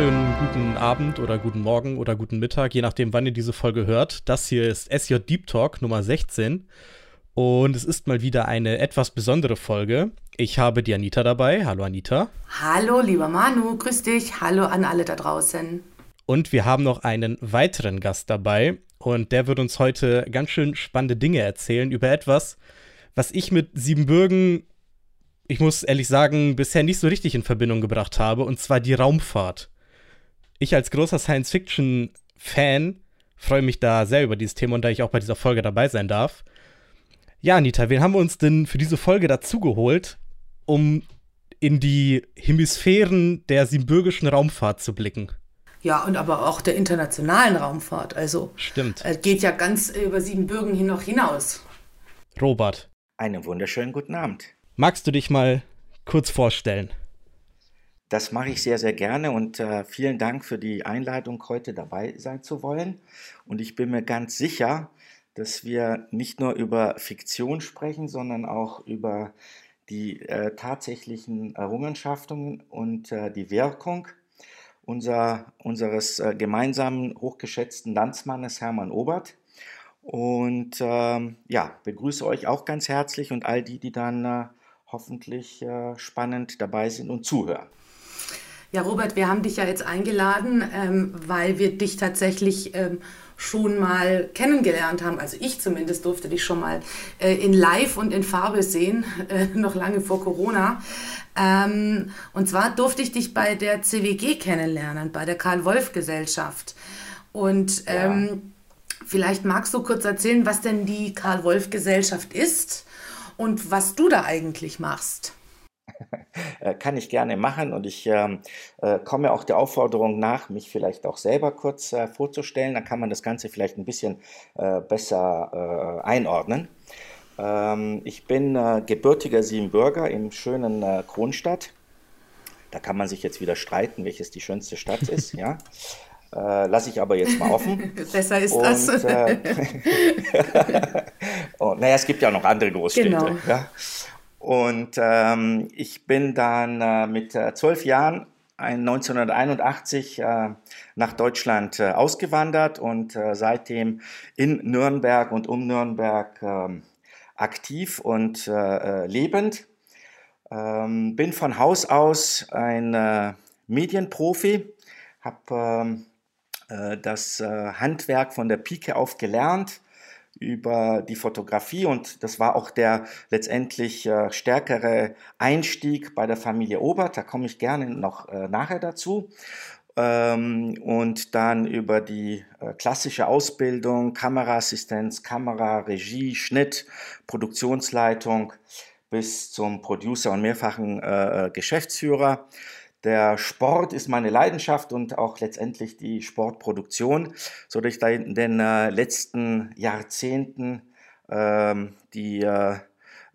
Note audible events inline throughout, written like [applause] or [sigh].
Wunderschönen guten Abend oder guten Morgen oder guten Mittag, je nachdem, wann ihr diese Folge hört. Das hier ist SJ Deep Talk Nummer 16 und es ist mal wieder eine etwas besondere Folge. Ich habe die Anita dabei. Hallo Anita. Hallo lieber Manu, grüß dich. Hallo an alle da draußen. Und wir haben noch einen weiteren Gast dabei und der wird uns heute ganz schön spannende Dinge erzählen über etwas, was ich mit Siebenbürgen, ich muss ehrlich sagen, bisher nicht so richtig in Verbindung gebracht habe, und zwar die Raumfahrt. Ich als großer Science-Fiction-Fan freue mich da sehr über dieses Thema und da ich auch bei dieser Folge dabei sein darf. Ja, Anita, wen haben wir uns denn für diese Folge dazugeholt, um in die Hemisphären der siebenbürgischen Raumfahrt zu blicken? Ja, und aber auch der internationalen Raumfahrt. Also Stimmt. Äh, geht ja ganz über Siebenbürgen hin noch hinaus. Robert. Einen wunderschönen guten Abend. Magst du dich mal kurz vorstellen? Das mache ich sehr, sehr gerne und äh, vielen Dank für die Einladung, heute dabei sein zu wollen. Und ich bin mir ganz sicher, dass wir nicht nur über Fiktion sprechen, sondern auch über die äh, tatsächlichen Errungenschaften und äh, die Wirkung unser, unseres äh, gemeinsamen hochgeschätzten Landsmannes Hermann Obert. Und ähm, ja, begrüße euch auch ganz herzlich und all die, die dann äh, hoffentlich äh, spannend dabei sind und zuhören. Ja, Robert, wir haben dich ja jetzt eingeladen, ähm, weil wir dich tatsächlich ähm, schon mal kennengelernt haben. Also ich zumindest durfte dich schon mal äh, in Live und in Farbe sehen, [laughs] äh, noch lange vor Corona. Ähm, und zwar durfte ich dich bei der CWG kennenlernen, bei der Karl-Wolf-Gesellschaft. Und ähm, ja. vielleicht magst du kurz erzählen, was denn die Karl-Wolf-Gesellschaft ist und was du da eigentlich machst. [laughs] Äh, kann ich gerne machen und ich ähm, äh, komme auch der Aufforderung nach, mich vielleicht auch selber kurz äh, vorzustellen. Dann kann man das Ganze vielleicht ein bisschen äh, besser äh, einordnen. Ähm, ich bin äh, gebürtiger Siebenbürger im schönen Kronstadt. Da kann man sich jetzt wieder streiten, welches die schönste Stadt ist. [laughs] ja. Äh, lasse ich aber jetzt mal offen. [laughs] Besser ist und, das. Äh, und, naja, es gibt ja noch andere Großstädte. Genau. Ja. Und ähm, ich bin dann äh, mit äh, zwölf Jahren 1981 äh, nach Deutschland äh, ausgewandert und äh, seitdem in Nürnberg und um Nürnberg ähm, aktiv und äh, lebend. Ähm, bin von Haus aus ein Medienprofi, habe ähm, das Handwerk von der Pike auf gelernt über die Fotografie und das war auch der letztendlich äh, stärkere Einstieg bei der Familie Obert. Da komme ich gerne noch äh, nachher dazu. Ähm, und dann über die äh, klassische Ausbildung, Kameraassistenz, Kamera, Regie, Schnitt, Produktionsleitung bis zum Producer und mehrfachen äh, äh, Geschäftsführer. Der Sport ist meine Leidenschaft und auch letztendlich die Sportproduktion, so dass ich da in den äh, letzten Jahrzehnten ähm, die äh,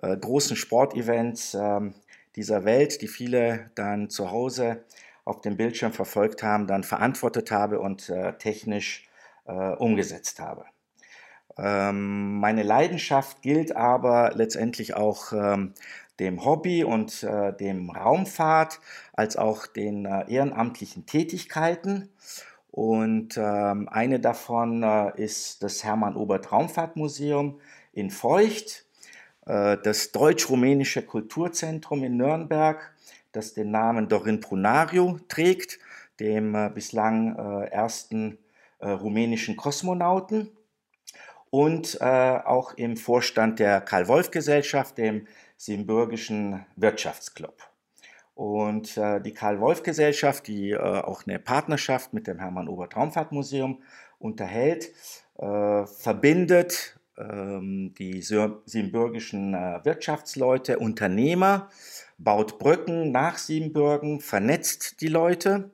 äh, großen Sportevents ähm, dieser Welt, die viele dann zu Hause auf dem Bildschirm verfolgt haben, dann verantwortet habe und äh, technisch äh, umgesetzt habe. Ähm, meine Leidenschaft gilt aber letztendlich auch ähm, dem Hobby und äh, dem Raumfahrt als auch den äh, ehrenamtlichen Tätigkeiten. Und ähm, eine davon äh, ist das Hermann-Obert Raumfahrtmuseum in Feucht, äh, das Deutsch-Rumänische Kulturzentrum in Nürnberg, das den Namen Dorin Prunario trägt, dem äh, bislang äh, ersten rumänischen Kosmonauten und auch im Vorstand der Karl-Wolf-Gesellschaft, dem Siebenbürgischen Wirtschaftsclub. Und äh, die Karl-Wolf-Gesellschaft, die äh, auch eine Partnerschaft mit dem Hermann-Obert-Raumfahrtmuseum unterhält, äh, verbindet ähm, die siebenbürgischen äh, Wirtschaftsleute, Unternehmer, baut Brücken nach Siebenbürgen, vernetzt die Leute.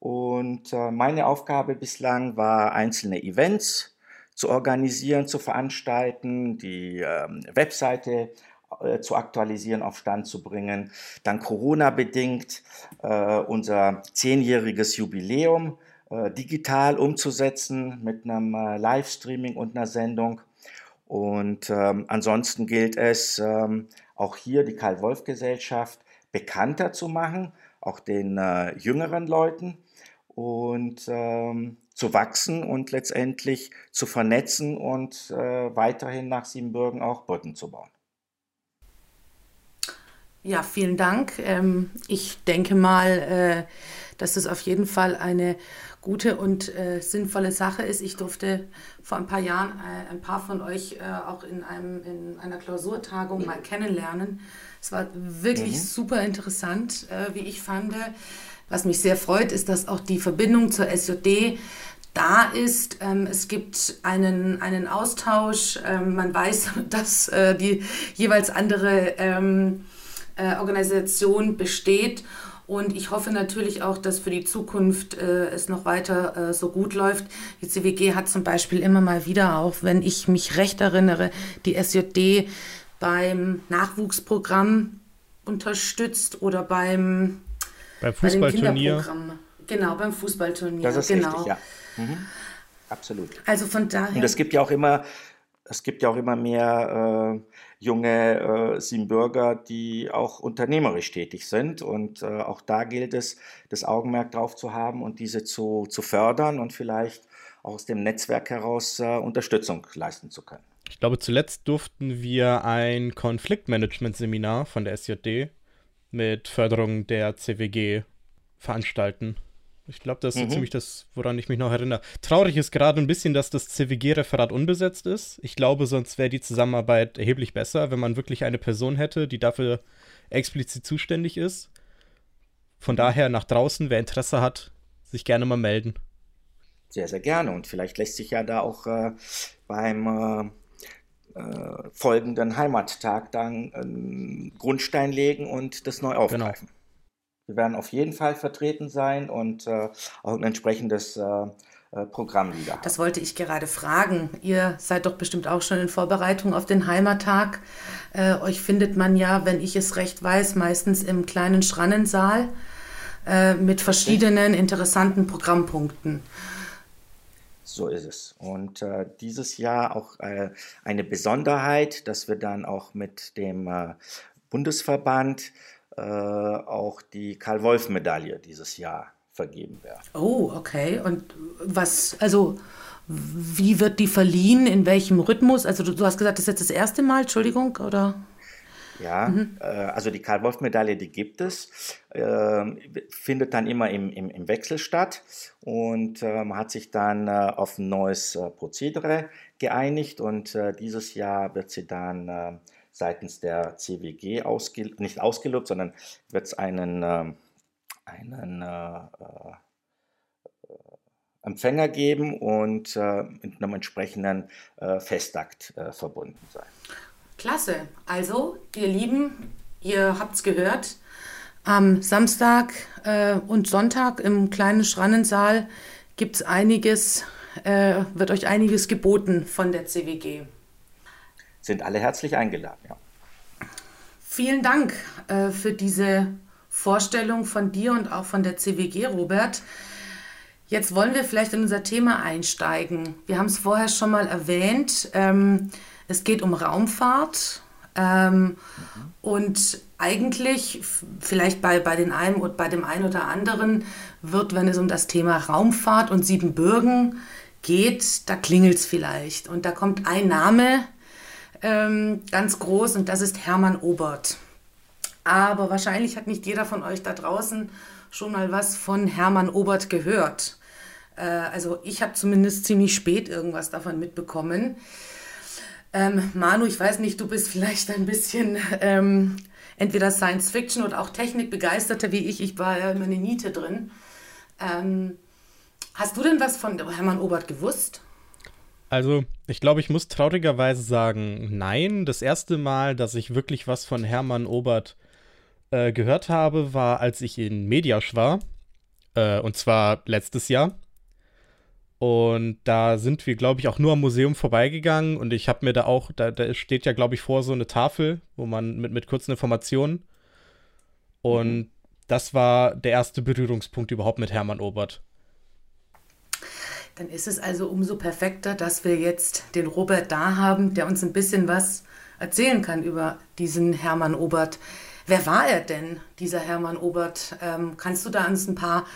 Und äh, meine Aufgabe bislang war, einzelne Events zu organisieren, zu veranstalten, die ähm, Webseite äh, zu aktualisieren, auf Stand zu bringen. Dann Corona-bedingt äh, unser zehnjähriges Jubiläum äh, digital umzusetzen mit einem äh, Livestreaming und einer Sendung. Und ähm, ansonsten gilt es, ähm, auch hier die Karl-Wolf-Gesellschaft bekannter zu machen, auch den äh, jüngeren Leuten und ähm, zu wachsen und letztendlich zu vernetzen und äh, weiterhin nach Siebenbürgen auch Brücken zu bauen. Ja, vielen Dank. Ähm, ich denke mal, äh, dass das auf jeden Fall eine gute und äh, sinnvolle Sache ist. Ich durfte vor ein paar Jahren äh, ein paar von euch äh, auch in, einem, in einer Klausurtagung mal kennenlernen. Es war wirklich mhm. super interessant, äh, wie ich fand. Was mich sehr freut, ist, dass auch die Verbindung zur SJD da ist. Ähm, es gibt einen, einen Austausch. Ähm, man weiß, [laughs] dass äh, die jeweils andere ähm, äh, Organisation besteht. Und ich hoffe natürlich auch, dass für die Zukunft äh, es noch weiter äh, so gut läuft. Die CWG hat zum Beispiel immer mal wieder auch, wenn ich mich recht erinnere, die SJD beim Nachwuchsprogramm unterstützt oder beim, beim Fußballturnier. Genau, beim Fußballturnier. Das ist genau. richtig, ja. Mhm. Absolut. Also von daher. Und es gibt ja auch immer, es gibt ja auch immer mehr äh, junge äh, Siebenbürger, die auch unternehmerisch tätig sind. Und äh, auch da gilt es, das Augenmerk drauf zu haben und diese zu, zu fördern und vielleicht auch aus dem Netzwerk heraus äh, Unterstützung leisten zu können. Ich glaube, zuletzt durften wir ein Konfliktmanagement-Seminar von der SJD mit Förderung der CWG veranstalten. Ich glaube, das ist mhm. so ziemlich das, woran ich mich noch erinnere. Traurig ist gerade ein bisschen, dass das CWG-Referat unbesetzt ist. Ich glaube, sonst wäre die Zusammenarbeit erheblich besser, wenn man wirklich eine Person hätte, die dafür explizit zuständig ist. Von daher nach draußen, wer Interesse hat, sich gerne mal melden. Sehr, sehr gerne. Und vielleicht lässt sich ja da auch äh, beim äh, äh, folgenden Heimattag dann einen Grundstein legen und das neu genau. aufgreifen. Genau. Wir werden auf jeden Fall vertreten sein und äh, auch ein entsprechendes äh, äh, Programm wieder. Das wollte ich gerade fragen. Ihr seid doch bestimmt auch schon in Vorbereitung auf den Heimattag. Äh, euch findet man ja, wenn ich es recht weiß, meistens im kleinen Schrannensaal äh, mit verschiedenen interessanten Programmpunkten. So ist es. Und äh, dieses Jahr auch äh, eine Besonderheit, dass wir dann auch mit dem äh, Bundesverband auch die Karl-Wolf-Medaille dieses Jahr vergeben werden. Oh, okay. Und was, also wie wird die verliehen? In welchem Rhythmus? Also du, du hast gesagt, das ist jetzt das erste Mal, Entschuldigung, oder? Ja, mhm. äh, also die Karl-Wolf-Medaille, die gibt es, äh, findet dann immer im, im, im Wechsel statt und äh, man hat sich dann äh, auf ein neues äh, Prozedere geeinigt und äh, dieses Jahr wird sie dann seitens der CWG ausge, nicht ausgelobt, sondern wird es einen, äh, einen äh, äh, Empfänger geben und äh, mit einem entsprechenden äh, Festakt äh, verbunden sein. Klasse. Also, ihr Lieben, ihr habt es gehört. Am Samstag und Sonntag im kleinen Schrannensaal gibt es einiges, wird euch einiges geboten von der CWG sind alle herzlich eingeladen. Ja. Vielen Dank äh, für diese Vorstellung von dir und auch von der CWG, Robert. Jetzt wollen wir vielleicht in unser Thema einsteigen. Wir haben es vorher schon mal erwähnt. Ähm, es geht um Raumfahrt. Ähm, mhm. Und eigentlich, vielleicht bei, bei, den einen, bei dem einen oder anderen, wird, wenn es um das Thema Raumfahrt und Siebenbürgen geht, da klingelt es vielleicht. Und da kommt ein Name ähm, ganz groß und das ist Hermann Obert. Aber wahrscheinlich hat nicht jeder von euch da draußen schon mal was von Hermann Obert gehört. Äh, also ich habe zumindest ziemlich spät irgendwas davon mitbekommen. Ähm, Manu, ich weiß nicht, du bist vielleicht ein bisschen ähm, entweder Science Fiction oder auch Technikbegeisterter wie ich. Ich war ja immer eine Niete drin. Ähm, hast du denn was von Hermann Obert gewusst? Also, ich glaube, ich muss traurigerweise sagen, nein. Das erste Mal, dass ich wirklich was von Hermann Obert äh, gehört habe, war, als ich in Mediasch war. Äh, und zwar letztes Jahr. Und da sind wir, glaube ich, auch nur am Museum vorbeigegangen. Und ich habe mir da auch, da, da steht ja, glaube ich, vor so eine Tafel, wo man mit, mit kurzen Informationen. Und mhm. das war der erste Berührungspunkt überhaupt mit Hermann Obert. Dann ist es also umso perfekter, dass wir jetzt den Robert da haben, der uns ein bisschen was erzählen kann über diesen Hermann Obert. Wer war er denn, dieser Hermann Obert? Ähm, kannst du da uns ein paar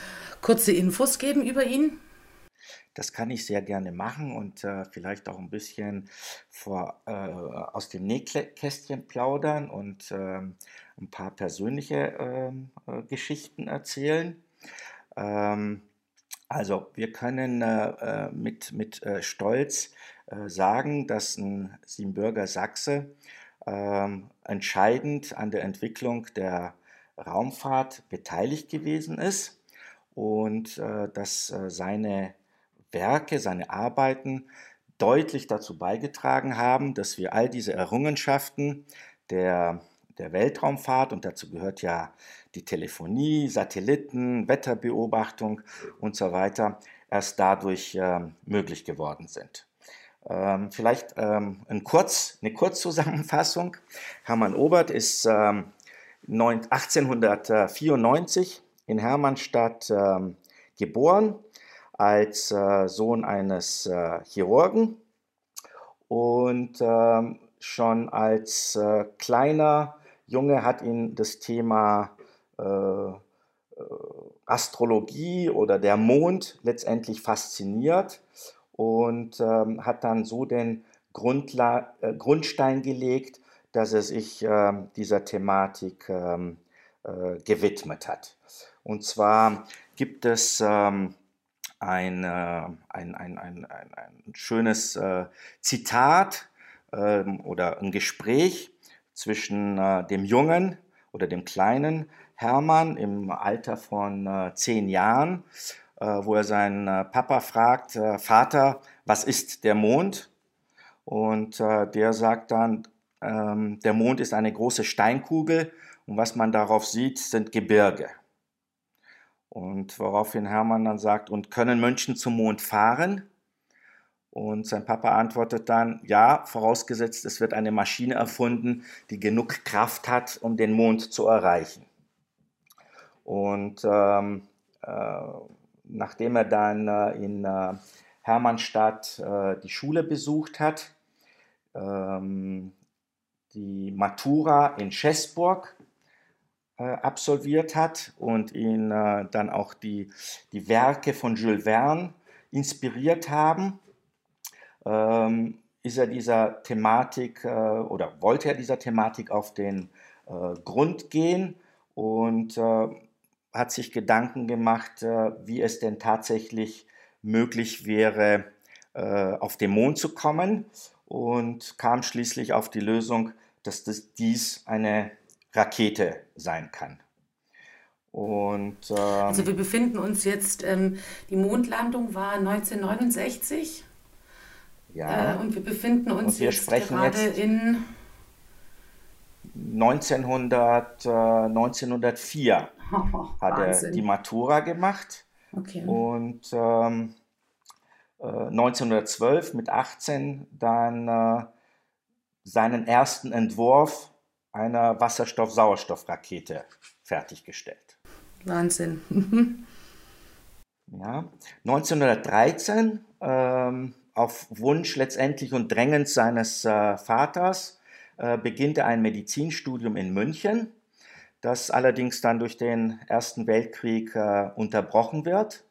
kurze Infos geben über ihn? Das kann ich sehr gerne machen und äh, vielleicht auch ein bisschen vor, äh, aus dem Nähkästchen plaudern und äh, ein paar persönliche ähm, äh, Geschichten erzählen. Ähm, also wir können äh, äh, mit, mit Stolz sagen, dass ein Siebenbürger Sachse ähm, entscheidend an der Entwicklung der Raumfahrt beteiligt gewesen ist und dass seine Werke, seine Arbeiten deutlich dazu beigetragen haben, dass wir all diese Errungenschaften der, der Weltraumfahrt, und dazu gehört ja die Telefonie, Satelliten, Wetterbeobachtung und so weiter, erst dadurch äh, möglich geworden sind. Ähm, vielleicht ähm, ein Kurz, eine Kurzzusammenfassung. Hermann Obert ist ähm, 1894 in Hermannstadt ähm, geboren als äh, Sohn eines äh, Chirurgen und ähm, schon als äh, kleiner Junge hat ihn das Thema Astrologie oder der Mond letztendlich fasziniert und ähm, hat dann so den Grundla äh, Grundstein gelegt, dass er sich ähm, dieser Thematik ähm, gewidmet hat. Und zwar gibt es ähm, ein, äh, ein, ein, ein, ein, schönes äh, Zitat ähm, oder ein Gespräch zwischen äh, dem jungen oder dem kleinen Hermann im Alter von äh, zehn Jahren, äh, wo er seinen äh, Papa fragt, Vater, was ist der Mond? Und der sagt dann, ähm, der Mond ist eine große Steinkugel und was man darauf sieht, sind Gebirge. Und woraufhin Hermann dann sagt, und können Mönchen zum Mond fahren? Und sein Papa antwortet dann, ja, vorausgesetzt, es wird eine Maschine erfunden, die genug Kraft hat, um den Mond zu erreichen. Und ähm, äh, nachdem er dann äh, in äh, Hermannstadt äh, die Schule besucht hat, ähm, die Matura in Schäßburg äh, absolviert hat und ihn äh, dann auch die, die Werke von Jules Verne inspiriert haben, ähm, ist er dieser Thematik oder wollte er dieser Thematik auf den Grund gehen. Und äh, hat sich Gedanken gemacht, äh, wie es denn tatsächlich möglich wäre, auf den Mond zu kommen und kam schließlich auf die Lösung, dass das, dies eine Rakete sein kann. Und, ähm, also wir befinden uns jetzt, ähm, die Mondlandung war 1969. Ja. Äh, und wir befinden uns wir jetzt gerade jetzt in 1900, äh, 1904 oh, [laughs] hat er die Matura gemacht. Okay. Und ähm, äh, 1912 mit 18 dann äh, seinen ersten Entwurf einer Wasserstoff-Sauerstoff-Rakete fertiggestellt. Wahnsinn. ja. 1913, ähm, auf Wunsch letztendlich und drängend seines äh, Vaters, äh, beginnt er ein Medizinstudium in München, das allerdings dann durch den Ersten Weltkrieg äh, unterbrochen wird.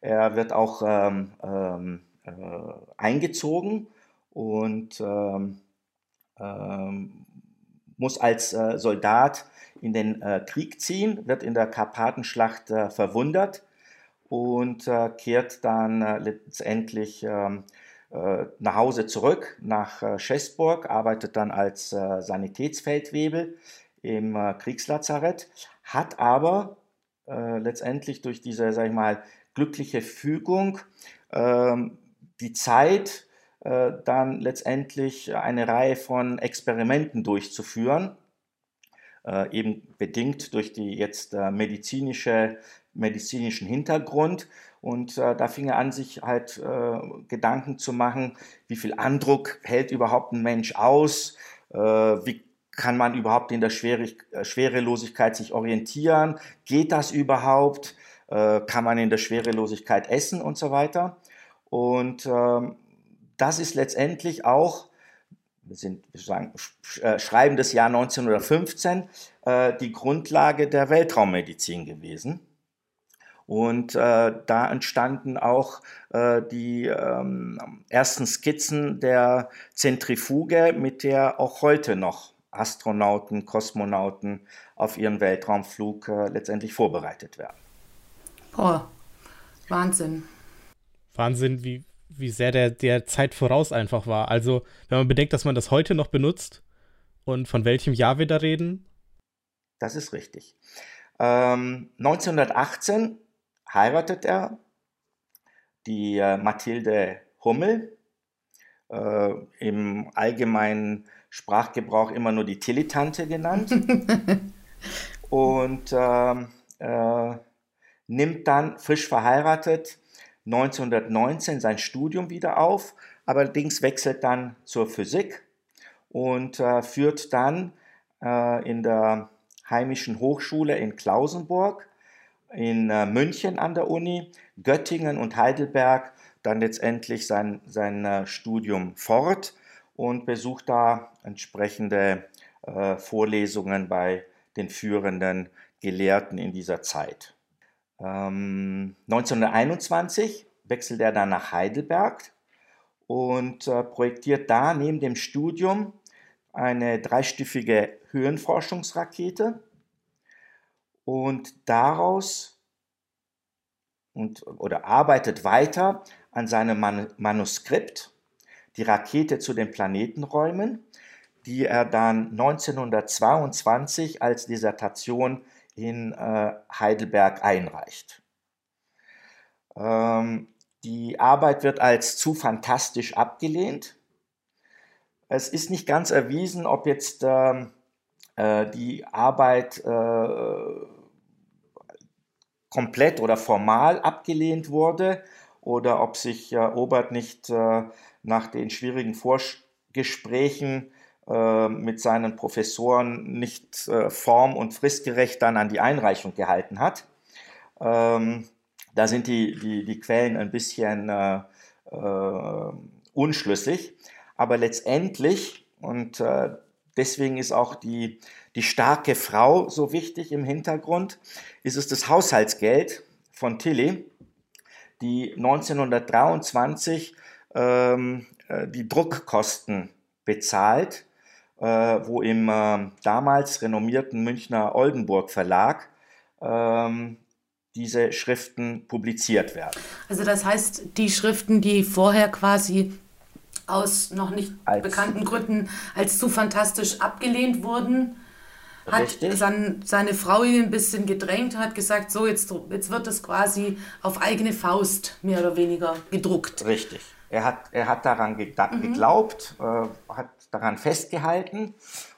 Er wird auch ähm, ähm, äh, eingezogen und ähm, ähm muss als äh, Soldat in den äh, Krieg ziehen, wird in der Karpatenschlacht äh, verwundet und äh, kehrt dann letztendlich ähm, äh, nach Hause zurück nach Schäßburg, arbeitet dann als Sanitätsfeldwebel im Kriegslazarett, hat aber letztendlich durch diese, sag ich mal, glückliche Fügung ähm, die Zeit, äh, dann letztendlich eine Reihe von Experimenten durchzuführen, äh, eben bedingt durch die jetzt äh, medizinische, medizinischen Hintergrund. Und äh, da fing er an, sich halt äh, Gedanken zu machen, wie viel Andruck hält überhaupt ein Mensch aus, äh, wie kann man überhaupt in der Schwierig Schwerelosigkeit sich orientieren, geht das überhaupt, kann man in der Schwerelosigkeit essen und so weiter. Und ähm, das ist letztendlich auch wir sind, wir sagen, äh, schreiben das Jahr 1915, äh, die Grundlage der Weltraummedizin gewesen. Und äh, da entstanden auch äh, die ähm, ersten Skizzen der Zentrifuge, mit der auch heute noch Astronauten, Kosmonauten auf ihren Weltraumflug äh, letztendlich vorbereitet werden. Boah, Wahnsinn. Wahnsinn, wie, wie sehr der, der Zeit voraus einfach war. Also, wenn man bedenkt, dass man das heute noch benutzt und von welchem Jahr wir da reden. Das ist richtig. Ähm, 1918 heiratet er die äh, Mathilde Hummel, äh, im allgemeinen Sprachgebrauch immer nur die Tillitante genannt. [laughs] und ähm, äh, nimmt dann frisch verheiratet 1919 sein Studium wieder auf, allerdings wechselt dann zur Physik und äh, führt dann äh, in der heimischen Hochschule in Klausenburg in äh, München an der Uni, Göttingen und Heidelberg dann letztendlich sein, sein äh, Studium fort und besucht da entsprechende äh, Vorlesungen bei den führenden Gelehrten in dieser Zeit. Ähm, 1921 wechselt er dann nach Heidelberg und äh, projektiert da neben dem Studium eine dreistufige Höhenforschungsrakete und daraus und, oder arbeitet weiter an seinem Man Manuskript, die Rakete zu den Planetenräumen, die er dann 1922 als Dissertation in äh, Heidelberg einreicht. Ähm, die Arbeit wird als zu fantastisch abgelehnt. Es ist nicht ganz erwiesen, ob jetzt ähm, äh, die Arbeit äh, komplett oder formal abgelehnt wurde oder ob sich äh, Obert nicht äh, nach den schwierigen Vorgesprächen äh, mit seinen Professoren nicht äh, form- und fristgerecht dann an die Einreichung gehalten hat. Ähm, da sind die, die, die Quellen ein bisschen äh, äh, unschlüssig, aber letztendlich, und deswegen ist auch die, die starke Frau so wichtig im Hintergrund, ist es das Haushaltsgeld von Tilly, die 1923 ähm, äh, die Druckkosten bezahlt, äh, wo im äh, damals renommierten Münchner Oldenburg Verlag ähm, diese Schriften publiziert werden. Also das heißt, die Schriften, die vorher quasi aus noch nicht als, bekannten Gründen als zu fantastisch abgelehnt wurden, hat sein, seine Frau ihn ein bisschen gedrängt, hat gesagt, so jetzt, jetzt wird das quasi auf eigene Faust mehr oder weniger gedruckt. Richtig. Er hat, er hat daran mhm. geglaubt, äh, hat daran festgehalten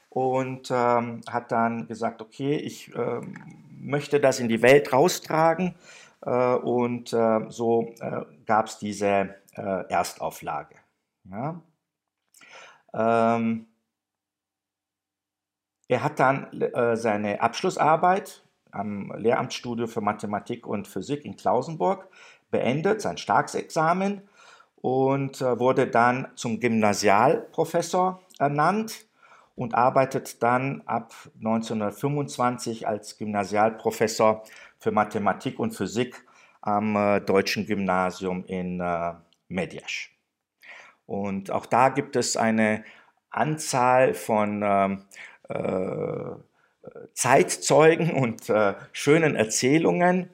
und ähm, hat dann gesagt, okay, ich äh, möchte das in die Welt raustragen äh, und äh, so äh, gab es diese äh, Erstauflage. Ja? Ähm, er hat dann seine Abschlussarbeit am Lehramtsstudio für Mathematik und Physik in Klausenburg beendet, sein Staatsexamen, und äh, wurde dann zum Gymnasialprofessor ernannt und arbeitet dann ab 1925 als Gymnasialprofessor für Mathematik und Physik am äh, Deutschen Gymnasium in äh, Mediasch. Und auch da gibt es eine Anzahl von ähm, äh, Zeitzeugen und äh, schönen Erzählungen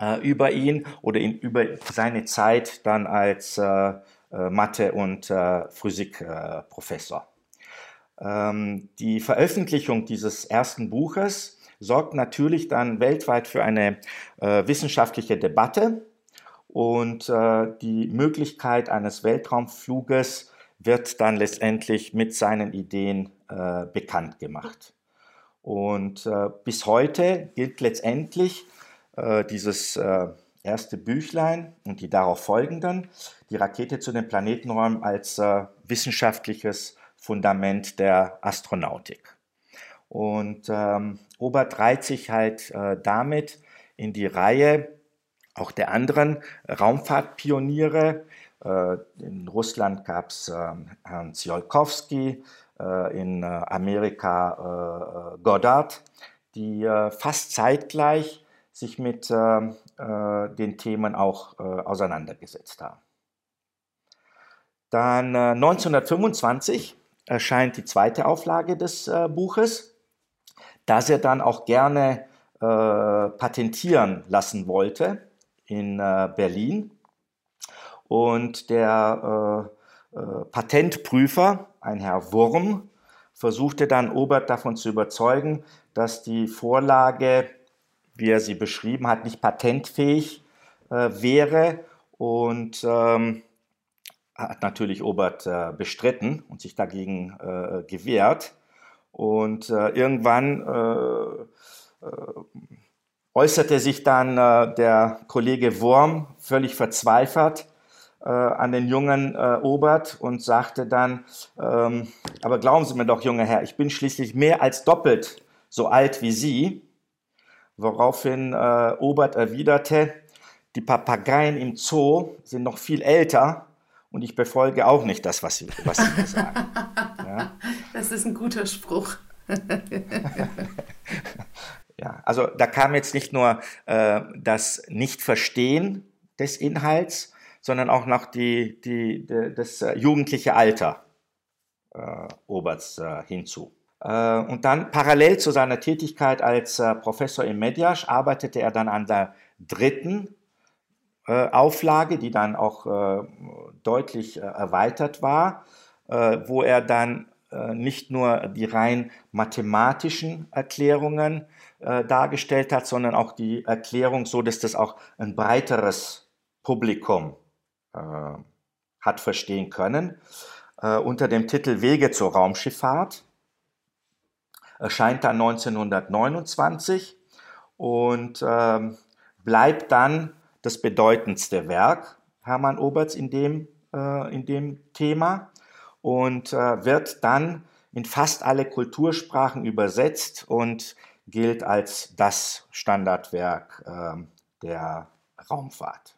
äh, über ihn oder in, über seine Zeit dann als äh, äh, Mathe- und äh, Physikprofessor. Ähm, die Veröffentlichung dieses ersten Buches sorgt natürlich dann weltweit für eine wissenschaftliche Debatte und die Möglichkeit eines Weltraumfluges wird dann letztendlich mit seinen Ideen äh, bekannt gemacht. Und äh, bis heute gilt letztendlich äh, dieses äh, erste Büchlein und die darauf folgenden, die Rakete zu den Planetenräumen als äh, wissenschaftliches Fundament der Astronautik. Und ähm, Obert reiht sich halt äh, damit in die Reihe auch der anderen Raumfahrtpioniere, in Russland gab es Herrn Tsiolkovsky, in Amerika Goddard, die fast zeitgleich sich mit den Themen auch auseinandergesetzt haben. Dann 1925 erscheint die zweite Auflage des Buches, das er dann auch gerne patentieren lassen wollte in Berlin und der äh, äh, Patentprüfer, ein Herr Wurm, versuchte dann Obert davon zu überzeugen, dass die Vorlage, wie er sie beschrieben hat, nicht patentfähig äh, wäre und ähm, hat natürlich Obert äh, bestritten und sich dagegen äh, gewehrt. Und äh, irgendwann äh, äußerte sich dann der Kollege Wurm völlig verzweifelt äh, an den jungen äh, Obert und sagte dann, ähm, aber glauben Sie mir doch, junger Herr, ich bin schließlich mehr als doppelt so alt wie Sie. Woraufhin äh, Obert erwiderte, die Papageien im Zoo sind noch viel älter und ich befolge auch nicht das, was Sie, was Sie mir sagen. [laughs] Ja? Das ist ein guter Spruch. [laughs] ja, also da kam jetzt nicht nur äh, das Nicht-Verstehen des Inhalts, sondern auch noch die, die, die das äh, jugendliche Alter äh, Oberts äh, hinzu. Äh, und dann parallel zu seiner Tätigkeit als äh, Professor im Mediasch arbeitete er dann an der dritten äh, Auflage, die dann auch deutlich erweitert war, wo er dann nicht nur die rein mathematischen Erklärungen dargestellt hat, sondern auch die Erklärung so, dass das auch ein breiteres Publikum hat verstehen können. Unter dem Titel Wege zur Raumschifffahrt erscheint dann 1929 und ähm, bleibt dann das bedeutendste Werk Hermann Oberts in dem, äh, in dem Thema und äh, wird dann in fast alle Kultursprachen übersetzt und gilt als das Standardwerk äh, der Raumfahrt.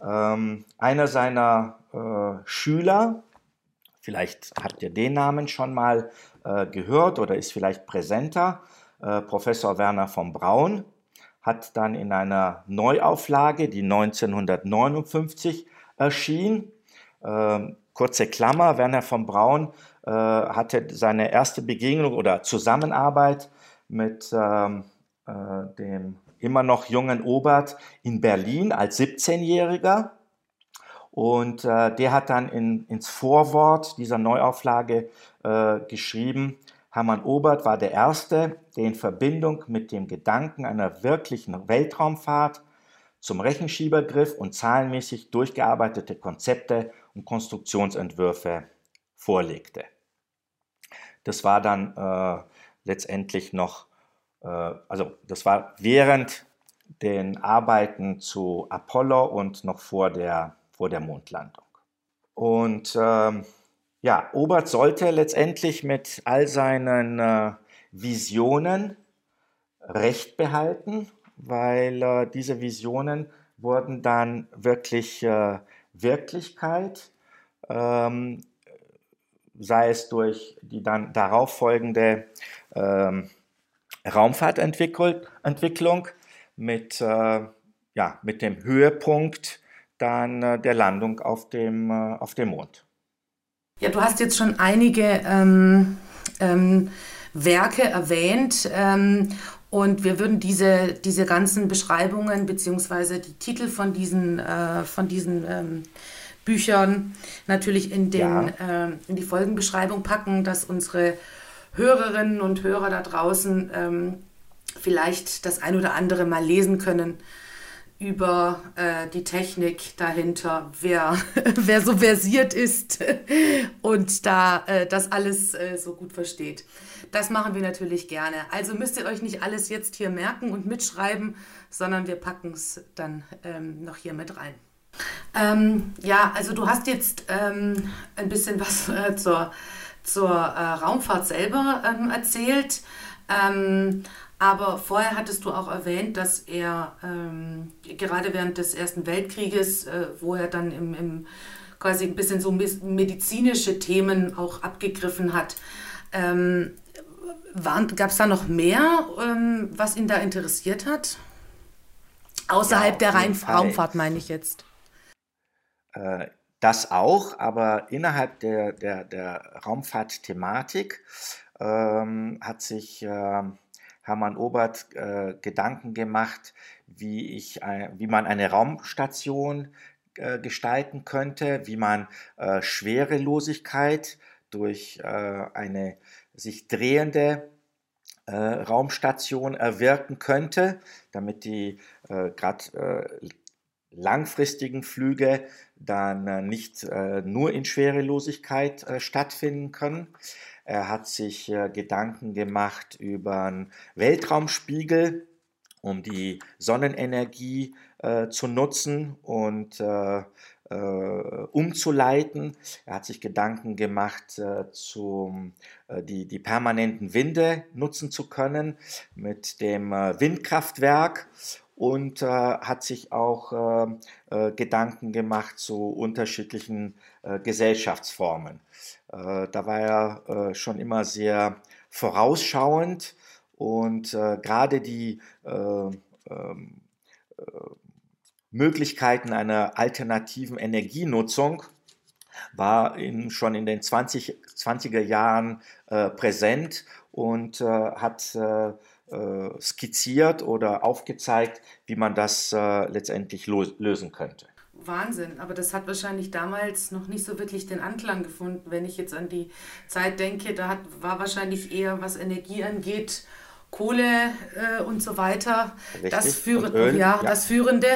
Ähm, einer seiner äh, Schüler, vielleicht habt ihr den Namen schon mal gehört oder ist vielleicht präsenter, äh, Professor Werner von Braun, hat dann in einer Neuauflage, die 1959 erschien, ähm, kurze Klammer, Werner von Braun äh, hatte seine erste Begegnung oder Zusammenarbeit mit ähm, äh, dem immer noch jungen Obert in Berlin als 17-Jähriger. Und äh, der hat dann in, ins Vorwort dieser Neuauflage äh, geschrieben, Hermann Obert war der Erste, der in Verbindung mit dem Gedanken einer wirklichen Weltraumfahrt zum Rechenschieber griff und zahlenmäßig durchgearbeitete Konzepte und Konstruktionsentwürfe vorlegte. Das war dann äh, letztendlich noch äh, also das war während den Arbeiten zu Apollo und noch vor der, vor der Mondlandung. Und ähm, ja, Obert sollte letztendlich mit all seinen äh, Visionen Recht behalten, weil äh, diese Visionen wurden dann wirklich äh, Wirklichkeit, ähm, sei es durch die dann darauffolgende ähm, Raumfahrtentwicklung mit, äh, ja, mit dem Höhepunkt dann äh, der Landung auf dem, äh, auf dem Mond. Ja, du hast jetzt schon einige ähm, ähm, Werke erwähnt ähm, und wir würden diese, diese ganzen Beschreibungen bzw. die Titel von diesen, äh, von diesen ähm, Büchern natürlich in, den, ja. äh, in die Folgenbeschreibung packen, dass unsere Hörerinnen und Hörer da draußen ähm, vielleicht das ein oder andere mal lesen können über äh, die Technik dahinter, wer, [laughs] wer so versiert ist [laughs] und da äh, das alles äh, so gut versteht. Das machen wir natürlich gerne. Also müsst ihr euch nicht alles jetzt hier merken und mitschreiben, sondern wir packen es dann ähm, noch hier mit rein. Ähm, ja, also du hast jetzt ähm, ein bisschen was äh, zur zur äh, Raumfahrt selber ähm, erzählt. Aber vorher hattest du auch erwähnt, dass er ähm, gerade während des Ersten Weltkrieges, äh, wo er dann im, im quasi ein bisschen so medizinische Themen auch abgegriffen hat, ähm, Gab es da noch mehr, ähm, was ihn da interessiert hat? Außerhalb ja, der Rein Raumfahrt meine ich jetzt. Äh, das auch, aber innerhalb der, der, der Raumfahrtthematik ähm, hat sich äh, Hermann Obert äh, Gedanken gemacht, wie, ich, äh, wie man eine Raumstation äh, gestalten könnte, wie man äh, Schwerelosigkeit durch eine sich drehende äh, Raumstation erwirken könnte, damit die äh, gerade äh, langfristigen Flüge dann äh, nicht äh, nur in Schwerelosigkeit äh, stattfinden können. Er hat sich Gedanken gemacht über einen Weltraumspiegel, um die Sonnenenergie zu nutzen und äh, umzuleiten. Er hat sich Gedanken gemacht, äh, zum, äh, die, die permanenten Winde nutzen zu können mit dem äh, Windkraftwerk und äh, hat sich auch äh, Gedanken gemacht zu unterschiedlichen Gesellschaftsformen. Da war er schon immer sehr vorausschauend und gerade die ähm, Möglichkeiten einer alternativen Energienutzung war in, schon in den 20, 20er Jahren äh, präsent und äh, hat äh, äh skizziert oder aufgezeigt, wie man das äh, letztendlich lösen könnte. Wahnsinn, aber das hat wahrscheinlich damals noch nicht so wirklich den Anklang gefunden. Wenn ich jetzt an die Zeit denke, da hat, war wahrscheinlich eher, was Energie angeht, Kohle äh, und so weiter. Richtig. Das, führen, ja, ja, das Führende.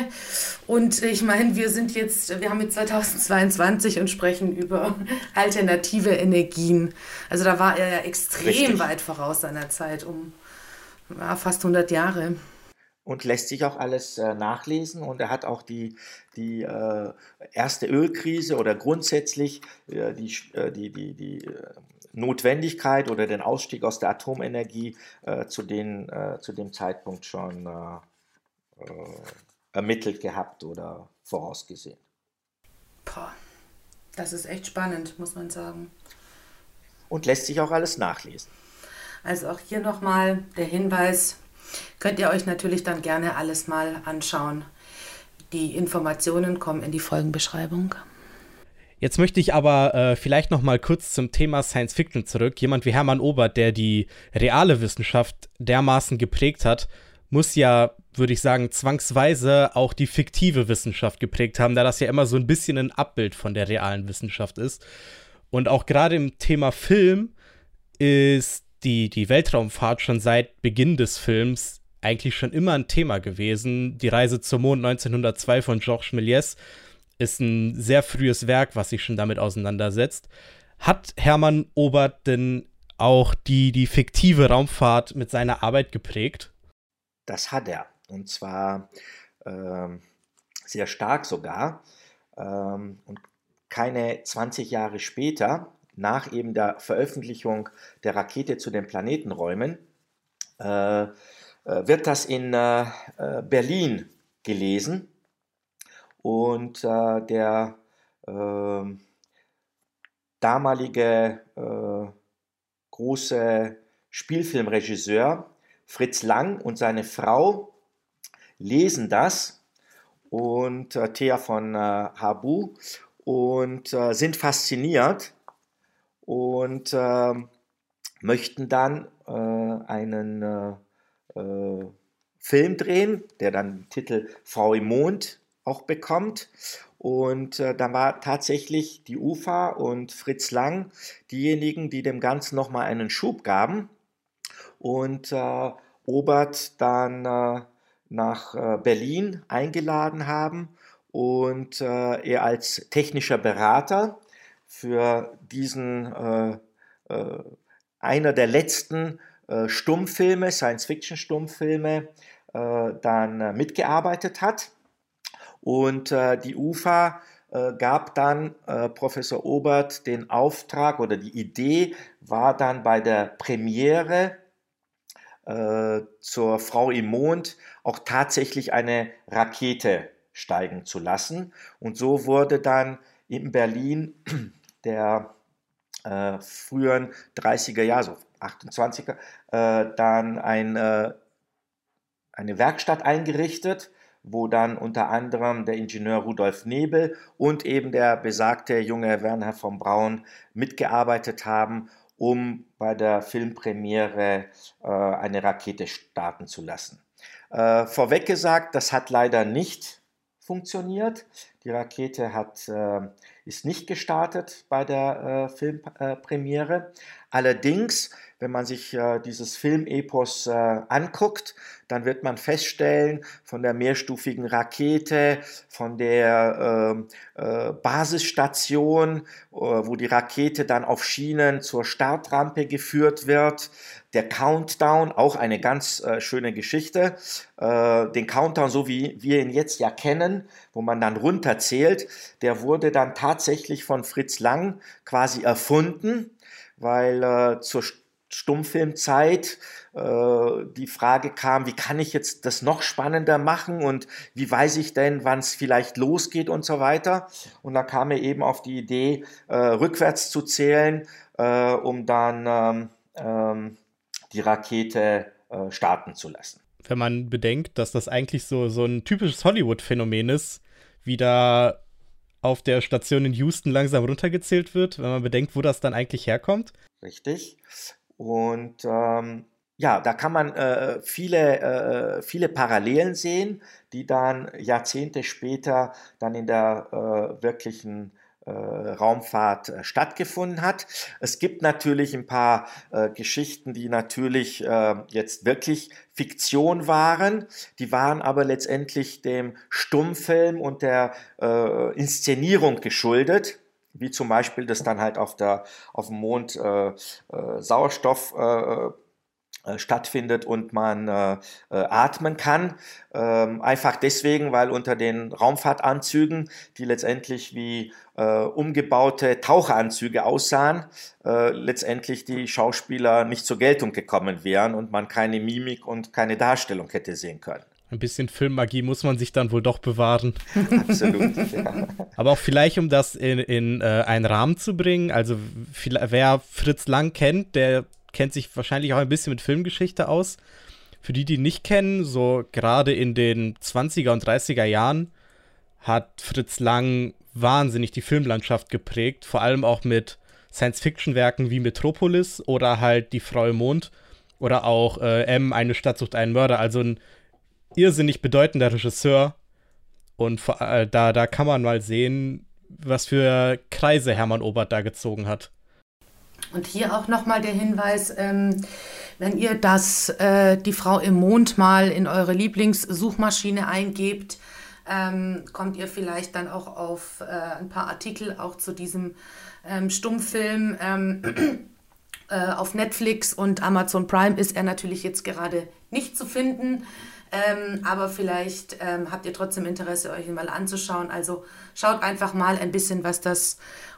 Und ich meine, wir sind jetzt, wir haben jetzt 2022 und sprechen über [laughs] alternative Energien. Also da war er ja extrem Richtig. weit voraus seiner Zeit, um ja, fast 100 Jahre. Und lässt sich auch alles äh, nachlesen. Und er hat auch die, die äh, erste Ölkrise oder grundsätzlich äh, die, äh, die, die, die äh, Notwendigkeit oder den Ausstieg aus der Atomenergie äh, zu, den, zu dem Zeitpunkt schon ermittelt gehabt oder vorausgesehen. Boah, das ist echt spannend, muss man sagen. Und lässt sich auch alles nachlesen. Also auch hier nochmal der Hinweis, könnt ihr euch natürlich dann gerne alles mal anschauen. Die Informationen kommen in die Folgenbeschreibung. Jetzt möchte ich aber äh, vielleicht noch mal kurz zum Thema Science Fiction zurück. Jemand wie Hermann Obert, der die reale Wissenschaft dermaßen geprägt hat, muss ja, würde ich sagen, zwangsweise auch die fiktive Wissenschaft geprägt haben, da das ja immer so ein bisschen ein Abbild von der realen Wissenschaft ist. Und auch gerade im Thema Film ist die, die Weltraumfahrt schon seit Beginn des Films eigentlich schon immer ein Thema gewesen. Die Reise zum Mond 1902 von Georges Méliès ist ein sehr frühes Werk, was sich schon damit auseinandersetzt. Hat Hermann Obert denn auch die, die fiktive Raumfahrt mit seiner Arbeit geprägt? Das hat er. Und zwar ähm, sehr stark sogar. Ähm, und keine 20 Jahre später, nach eben der Veröffentlichung der Rakete zu den Planetenräumen, äh, äh wird das in äh, äh Berlin gelesen. Und äh, der äh, damalige äh, große Spielfilmregisseur Fritz Lang und seine Frau lesen das und Thea von Habu und sind fasziniert und äh, möchten dann äh, einen äh, äh, Film drehen, der dann den Titel Frau im Mond auch bekommt. Und äh, dann war tatsächlich die UFA und Fritz Lang diejenigen, die dem Ganzen nochmal einen Schub gaben. Und äh, Obert dann nach Berlin eingeladen haben und er als technischer Berater für diesen äh, äh, einer der letzten äh, Stummfilme, Science-Fiction-Stummfilme, äh, dann mitgearbeitet hat. Und äh, die UFA äh, gab dann äh, Professor Obert den Auftrag oder die Idee war dann bei der Premiere äh, zur Frau im Mond auch tatsächlich eine Rakete steigen zu lassen. Und so wurde dann in Berlin der äh, frühen 30er Jahre, so 28er, äh, dann ein, äh, eine Werkstatt eingerichtet, wo dann unter anderem der Ingenieur Rudolf Nebel und eben der besagte junge Werner von Braun mitgearbeitet haben, um bei der Filmpremiere äh, eine Rakete starten zu lassen. Äh, vorweg gesagt, das hat leider nicht funktioniert. Die Rakete hat, äh, ist nicht gestartet bei der äh, Filmpremiere. Allerdings, wenn man sich äh, dieses Filmepos äh, anguckt, dann wird man feststellen, von der mehrstufigen Rakete, von der ähm, äh, Basisstation, äh, wo die Rakete dann auf Schienen zur Startrampe geführt wird, der Countdown, auch eine ganz schöne Geschichte. Den Countdown, so wie wir ihn jetzt ja kennen, wo man dann runterzählt, der wurde dann tatsächlich von Fritz Lang quasi erfunden weil äh, zur Stummfilmzeit äh, die Frage kam, wie kann ich jetzt das noch spannender machen und wie weiß ich denn, wann es vielleicht losgeht und so weiter. Und da kam er eben auf die Idee, äh, rückwärts zu zählen, äh, um dann ähm, ähm, die Rakete äh, starten zu lassen. Wenn man bedenkt, dass das eigentlich so, so ein typisches Hollywood-Phänomen ist, wie da auf der Station in Houston langsam runtergezählt wird, wenn man bedenkt, wo das dann eigentlich herkommt. Richtig. Und ähm, ja, da kann man äh, viele, äh, viele Parallelen sehen, die dann Jahrzehnte später dann in der äh, wirklichen Raumfahrt äh, stattgefunden hat. Es gibt natürlich ein paar äh, Geschichten, die natürlich äh, jetzt wirklich Fiktion waren. Die waren aber letztendlich dem Stummfilm und der äh, Inszenierung geschuldet wie zum Beispiel, dass dann halt auf, der, auf dem Mond äh, äh, Sauerstoff äh, äh, stattfindet und man äh, äh, atmen kann. Ähm, einfach deswegen, weil unter den Raumfahrtanzügen, die letztendlich wie äh, umgebaute Taucheranzüge aussahen, äh, letztendlich die Schauspieler nicht zur Geltung gekommen wären und man keine Mimik und keine Darstellung hätte sehen können. Ein bisschen Filmmagie muss man sich dann wohl doch bewahren. [laughs] Absolut. ja. Aber auch vielleicht, um das in, in äh, einen Rahmen zu bringen. Also, wer Fritz Lang kennt, der kennt sich wahrscheinlich auch ein bisschen mit Filmgeschichte aus. Für die, die nicht kennen, so gerade in den 20er und 30er Jahren hat Fritz Lang wahnsinnig die Filmlandschaft geprägt, vor allem auch mit Science-Fiction-Werken wie Metropolis oder halt Die Frau im Mond oder auch äh, M, eine Stadt sucht einen Mörder, also ein irrsinnig bedeutender Regisseur. Und äh, da, da kann man mal sehen, was für Kreise Hermann Obert da gezogen hat. Und hier auch nochmal der Hinweis, ähm, wenn ihr das, äh, die Frau im Mond mal in eure Lieblingssuchmaschine eingebt, ähm, kommt ihr vielleicht dann auch auf äh, ein paar Artikel auch zu diesem ähm, Stummfilm. Ähm, [clears throat] äh, auf Netflix und Amazon Prime ist er natürlich jetzt gerade nicht zu finden. Ähm, aber vielleicht ähm, habt ihr trotzdem Interesse, euch ihn mal anzuschauen. Also schaut einfach mal ein bisschen, was das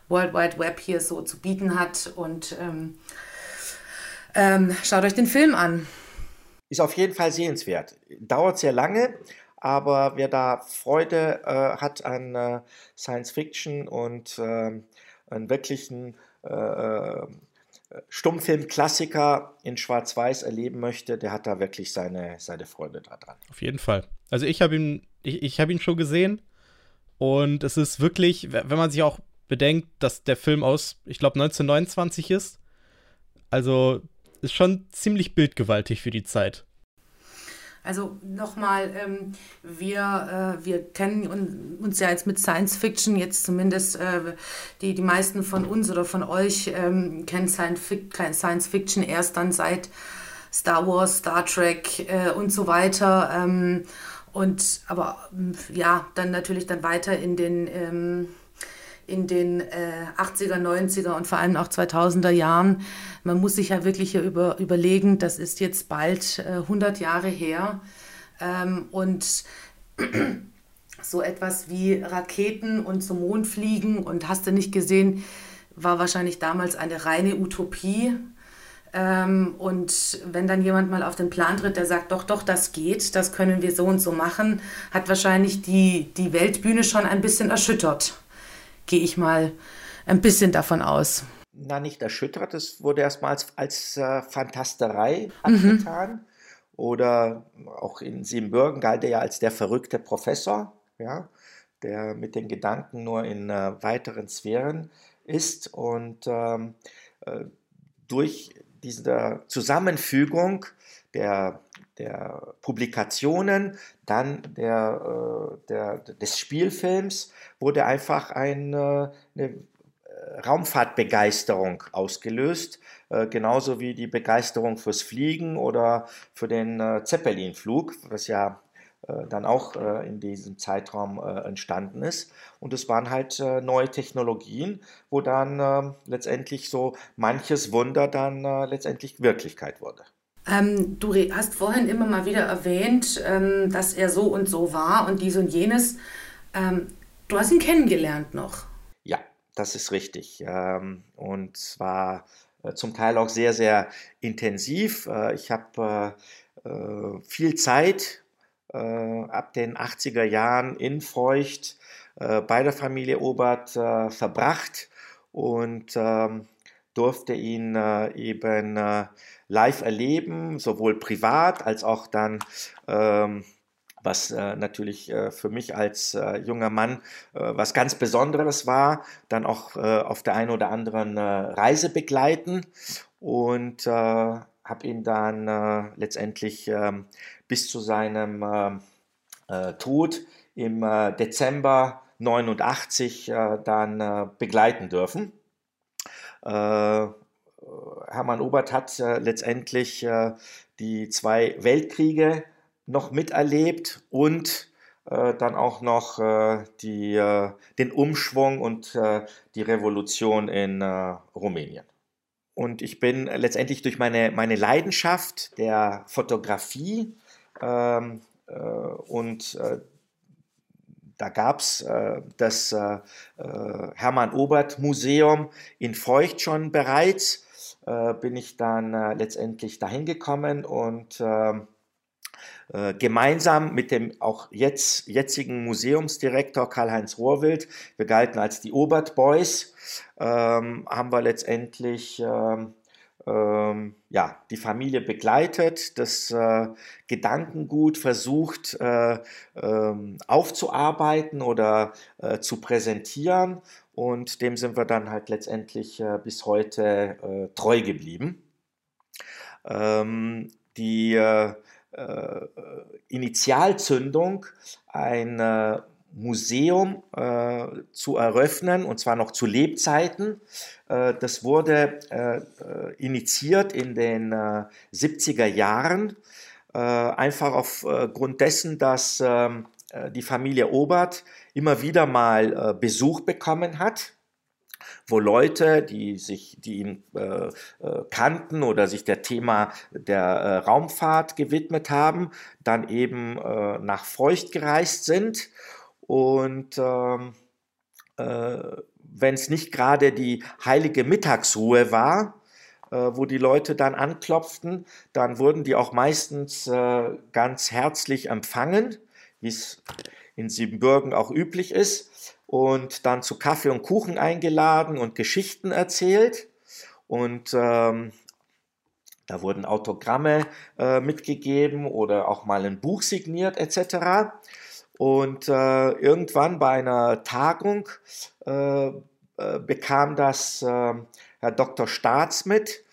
World Wide Web hier so zu bieten hat und ähm, ähm, schaut euch den Film an. Ist auf jeden Fall sehenswert. Dauert sehr lange, aber wer da Freude äh, hat an äh, Science Fiction und äh, einen wirklichen äh, äh, Stummfilm-Klassiker in Schwarz-Weiß erleben möchte, der hat da wirklich seine, seine Freude daran. Auf jeden Fall. Also ich habe ihn, ich, ich habe ihn schon gesehen und es ist wirklich, wenn man sich auch bedenkt, dass der Film aus, ich glaube, 1929 ist. Also ist schon ziemlich bildgewaltig für die Zeit. Also nochmal, ähm, wir, äh, wir kennen uns ja jetzt mit Science Fiction, jetzt zumindest äh, die, die meisten von uns oder von euch ähm, kennen Science Fiction erst dann seit Star Wars, Star Trek äh, und so weiter. Ähm, und aber ja, dann natürlich dann weiter in den ähm, in den äh, 80er, 90er und vor allem auch 2000er Jahren. Man muss sich ja wirklich hier über, überlegen, das ist jetzt bald äh, 100 Jahre her. Ähm, und [clears throat] so etwas wie Raketen und zum Mond fliegen und hast du nicht gesehen, war wahrscheinlich damals eine reine Utopie. Ähm, und wenn dann jemand mal auf den Plan tritt, der sagt, doch, doch, das geht, das können wir so und so machen, hat wahrscheinlich die, die Weltbühne schon ein bisschen erschüttert. Gehe ich mal ein bisschen davon aus. Na, nicht erschüttert, es wurde erstmal als, als äh, Fantasterei mhm. abgetan. Mhm. Oder auch in Siebenbürgen galt er ja als der verrückte Professor, ja, der mit den Gedanken nur in äh, weiteren Sphären ist. Und ähm, äh, durch diese Zusammenfügung der, der Publikationen, dann der, äh, der, des Spielfilms, wurde einfach ein, eine Raumfahrtbegeisterung ausgelöst, äh, genauso wie die Begeisterung fürs Fliegen oder für den äh, Zeppelin-Flug, was ja äh, dann auch äh, in diesem Zeitraum äh, entstanden ist. Und es waren halt äh, neue Technologien, wo dann ähm, letztendlich so manches Wunder dann letztendlich Wirklichkeit wurde. Ähm, du hast vorhin immer mal wieder erwähnt, ähm, dass er so und so war und dies und jenes. Ähm, du hast ihn kennengelernt noch. Das ist richtig. Ähm, und zwar äh, zum Teil auch sehr, sehr intensiv. Äh, ich habe äh, viel Zeit ab den 80er Jahren in Feucht bei der Familie Obert verbracht und ähm, durfte ihn eben live erleben, sowohl privat als auch dann ähm, was äh, natürlich äh, für mich als äh, junger Mann äh, was ganz Besonderes war, dann auch äh, auf der einen oder anderen äh, Reise begleiten und habe ihn dann letztendlich ähm, bis zu seinem Tod im Dezember 89 dann begleiten dürfen. Hermann Obert hat letztendlich die zwei Weltkriege noch miterlebt und äh, dann auch noch äh, die, äh, den Umschwung und äh, die Revolution in äh, Rumänien. Und ich bin letztendlich durch meine, meine Leidenschaft der Fotografie ähm, äh, und da gab es das Hermann Obert Museum in Feucht schon bereits, bin ich dann letztendlich dahin gekommen und ähm, äh, gemeinsam mit dem auch jetzt, jetzigen Museumsdirektor Karl-Heinz Rohrwild, wir galten als die Obert Boys, ähm, haben wir letztendlich ähm, ähm, ja, die Familie begleitet, das äh, Gedankengut versucht äh, ähm, aufzuarbeiten oder äh, zu präsentieren und dem sind wir dann halt letztendlich äh, bis heute äh, treu geblieben. Ähm, die äh, Initialzündung ein äh, Museum äh, zu eröffnen, und zwar noch zu Lebzeiten. Äh, das wurde äh, äh initiiert in den 70er Jahren, einfach aufgrund dessen, dass ähm, die Familie Obert immer wieder mal Besuch bekommen hat wo Leute, die sich, die ihn äh, äh, kannten oder sich der Thema der äh, Raumfahrt gewidmet haben, dann eben äh, nach Feucht gereist sind. Und ähm, äh, wenn es nicht gerade die heilige Mittagsruhe war, äh, wo die Leute dann anklopften, dann wurden die auch meistens ganz herzlich empfangen, wie es in Siebenbürgen auch üblich ist und dann zu Kaffee und Kuchen eingeladen und Geschichten erzählt. Und ähm, da wurden Autogramme äh, mitgegeben oder auch mal ein Buch signiert etc. Und äh, irgendwann bei einer Tagung äh, äh bekam das äh, Herr Dr. Staats mit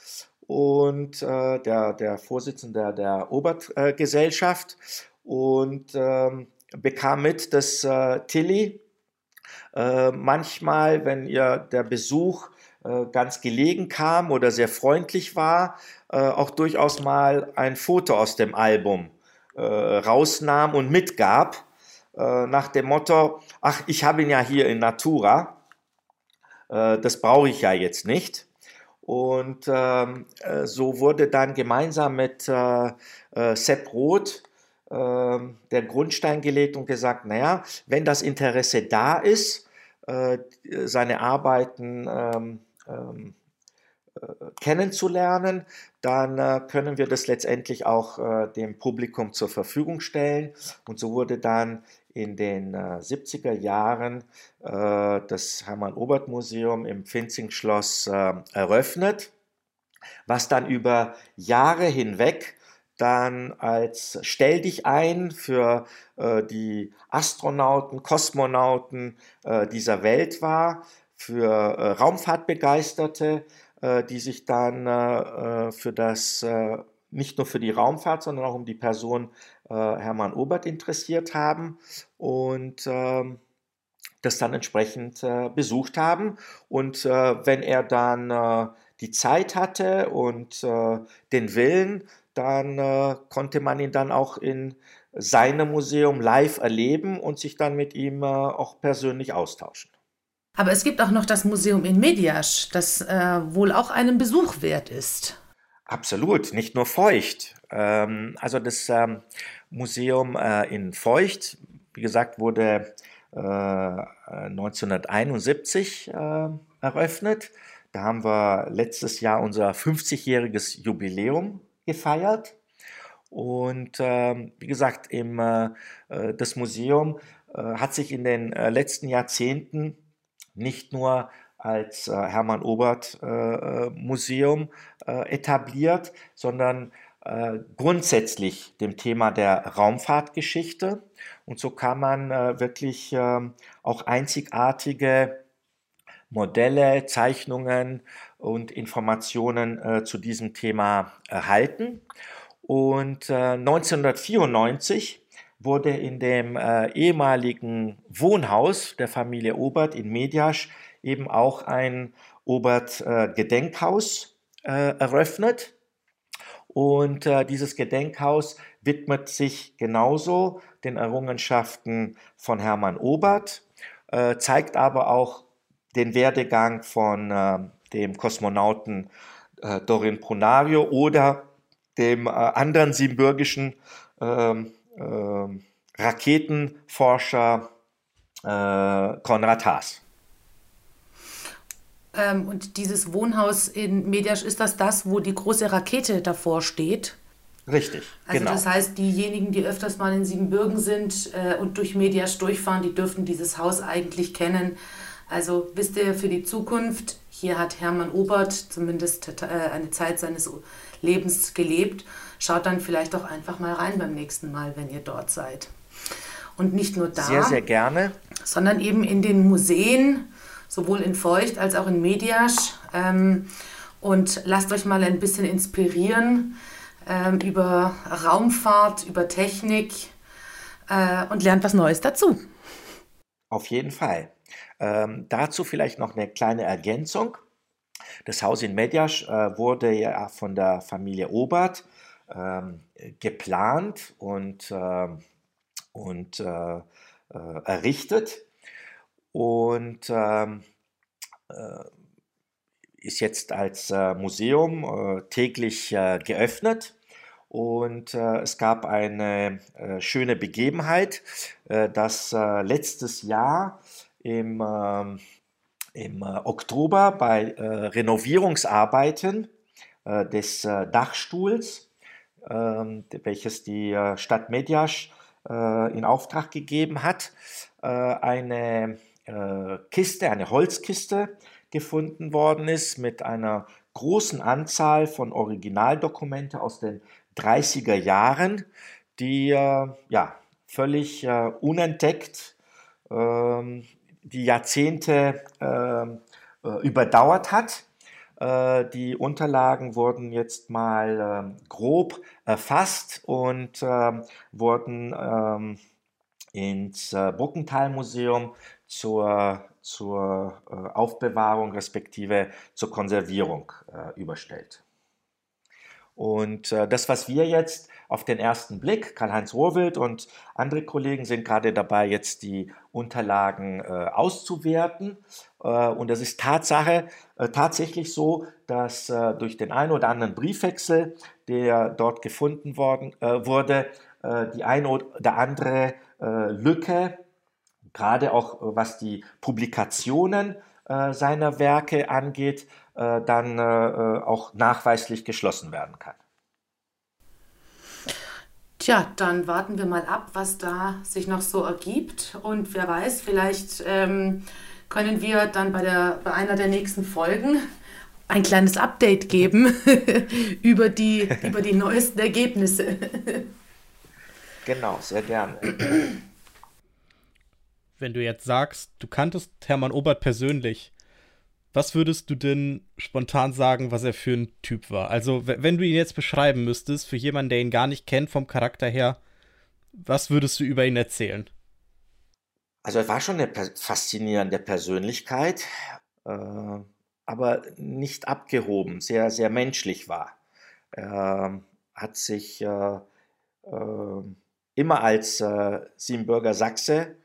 und äh, der, der Vorsitzende der Obergesellschaft und ähm, bekam mit, dass Tilly äh, manchmal, wenn ihr der Besuch äh, ganz gelegen kam oder sehr freundlich war, äh, auch durchaus mal ein Foto aus dem Album äh, rausnahm und mitgab, äh, nach dem Motto, ach, ich habe ihn ja hier in Natura, das brauche ich ja jetzt nicht. Und ähm, so wurde dann gemeinsam mit Sepp Roth ähm, der Grundstein gelegt und gesagt, naja, wenn das Interesse da ist, äh, seine Arbeiten ähm, ähm, kennenzulernen, dann äh, können wir das letztendlich auch äh, dem Publikum zur Verfügung stellen. Und so wurde dann in den 70er Jahren das Hermann-Obert-Museum im Pfinzing-Schloss eröffnet, was dann über Jahre hinweg dann als Stell dich ein für äh, die Astronauten, Kosmonauten äh, dieser Welt war, für äh, Raumfahrtbegeisterte, äh, die sich dann äh, äh, für das, nicht nur für die Raumfahrt, sondern auch um die Person Hermann Obert interessiert haben und ähm, das dann entsprechend besucht haben. Und wenn er dann die Zeit hatte und den Willen, dann konnte man ihn dann auch in seinem Museum live erleben und sich dann mit ihm auch persönlich austauschen. Aber es gibt auch noch das Museum in Mediasch, das äh, wohl auch einen Besuch wert ist. Absolut, nicht nur Feucht. Ähm, also das ähm, Museum äh, in Feucht, wie gesagt, wurde äh, 1971 äh, eröffnet. Da haben wir letztes Jahr unser 50-jähriges Jubiläum gefeiert. Und ähm, wie gesagt, im, äh, äh, das Museum hat sich in den letzten Jahrzehnten nicht nur als äh, Hermann Obert äh, äh, Museum äh, etabliert, sondern äh, grundsätzlich dem Thema der Raumfahrtgeschichte. Und so kann man äh, wirklich ähm, auch einzigartige Modelle, Zeichnungen und Informationen zu diesem Thema erhalten. Und 1994 wurde in dem äh, ehemaligen Wohnhaus der Familie Obert in Mediasch eben auch ein Obert-Gedenkhaus äh, äh, eröffnet. Und äh, dieses Gedenkhaus widmet sich genauso den Errungenschaften von Hermann Obert, äh, zeigt aber auch den Werdegang von äh, dem Kosmonauten Dorin Prunario oder dem anderen siebenbürgischen ähm, äh, Raketenforscher äh, Konrad Haas. Ähm, und dieses Wohnhaus in Mediasch, ist das das, wo die große Rakete davor steht? Richtig, also genau. Das heißt, diejenigen, die öfters mal in Siebenbürgen sind äh, und durch Mediasch durchfahren, die dürften dieses Haus eigentlich kennen. Also wisst ihr für die Zukunft, hier hat Hermann Obert zumindest äh, eine Zeit seines Lebens gelebt schaut dann vielleicht auch einfach mal rein beim nächsten Mal, wenn ihr dort seid. Und nicht nur da. Sehr, sehr gerne. Sondern eben in den Museen, sowohl in Feucht als auch in Mediasch. Ähm, und lasst euch mal ein bisschen inspirieren ähm, über Raumfahrt, über Technik äh, und lernt was Neues dazu. Auf jeden Fall. Ähm, dazu vielleicht noch eine kleine Ergänzung. Das Haus in Mediasch äh, wurde ja von der Familie Obert ähm, geplant und, äh, und äh, äh, errichtet und ähm, äh, ist jetzt als äh, Museum täglich geöffnet. Und es gab eine schöne Begebenheit, dass letztes Jahr im, ähm, im Oktober bei Renovierungsarbeiten des Dachstuhls ähm, welches die äh, Stadt Mediasch äh, in Auftrag gegeben hat, äh, eine Kiste, eine Holzkiste gefunden worden ist mit einer großen Anzahl von Originaldokumente aus den 30er Jahren, die ja völlig unentdeckt ähm, die Jahrzehnte ähm, überdauert hat äh, die Unterlagen wurden jetzt mal ähm, grob erfasst und ähm, wurden ins äh, Bruckenthal-Museum zur, zur äh, Aufbewahrung respektive zur Konservierung überstellt. Und das, was wir jetzt auf den ersten Blick, Karl-Heinz Rohwild und andere Kollegen sind gerade dabei, jetzt die Unterlagen äh, auszuwerten. Äh, und das ist Tatsache äh, tatsächlich so, dass äh, durch den einen oder anderen Briefwechsel, der dort gefunden worden, äh, wurde, äh, die eine oder andere Lücke, gerade auch was die Publikationen äh, seiner Werke angeht, äh, dann äh, äh, auch nachweislich geschlossen werden kann. Tja, dann warten wir mal ab, was da sich noch so ergibt. Und wer weiß, vielleicht ähm, können wir dann bei, der, bei einer der nächsten Folgen ein kleines Update geben [laughs] über, die, über die neuesten Ergebnisse. [laughs] genau, sehr gerne. Wenn du jetzt sagst, du kanntest Hermann Obert persönlich, was würdest du denn spontan sagen, was er für ein Typ war? Also, wenn du ihn jetzt beschreiben müsstest, für jemanden, der ihn gar nicht kennt vom Charakter her, was würdest du über ihn erzählen? Also, er war schon eine faszinierende Persönlichkeit, äh, aber nicht abgehoben, sehr, sehr menschlich war. Er hat sich äh, äh, immer als äh, Siebenbürger Sachse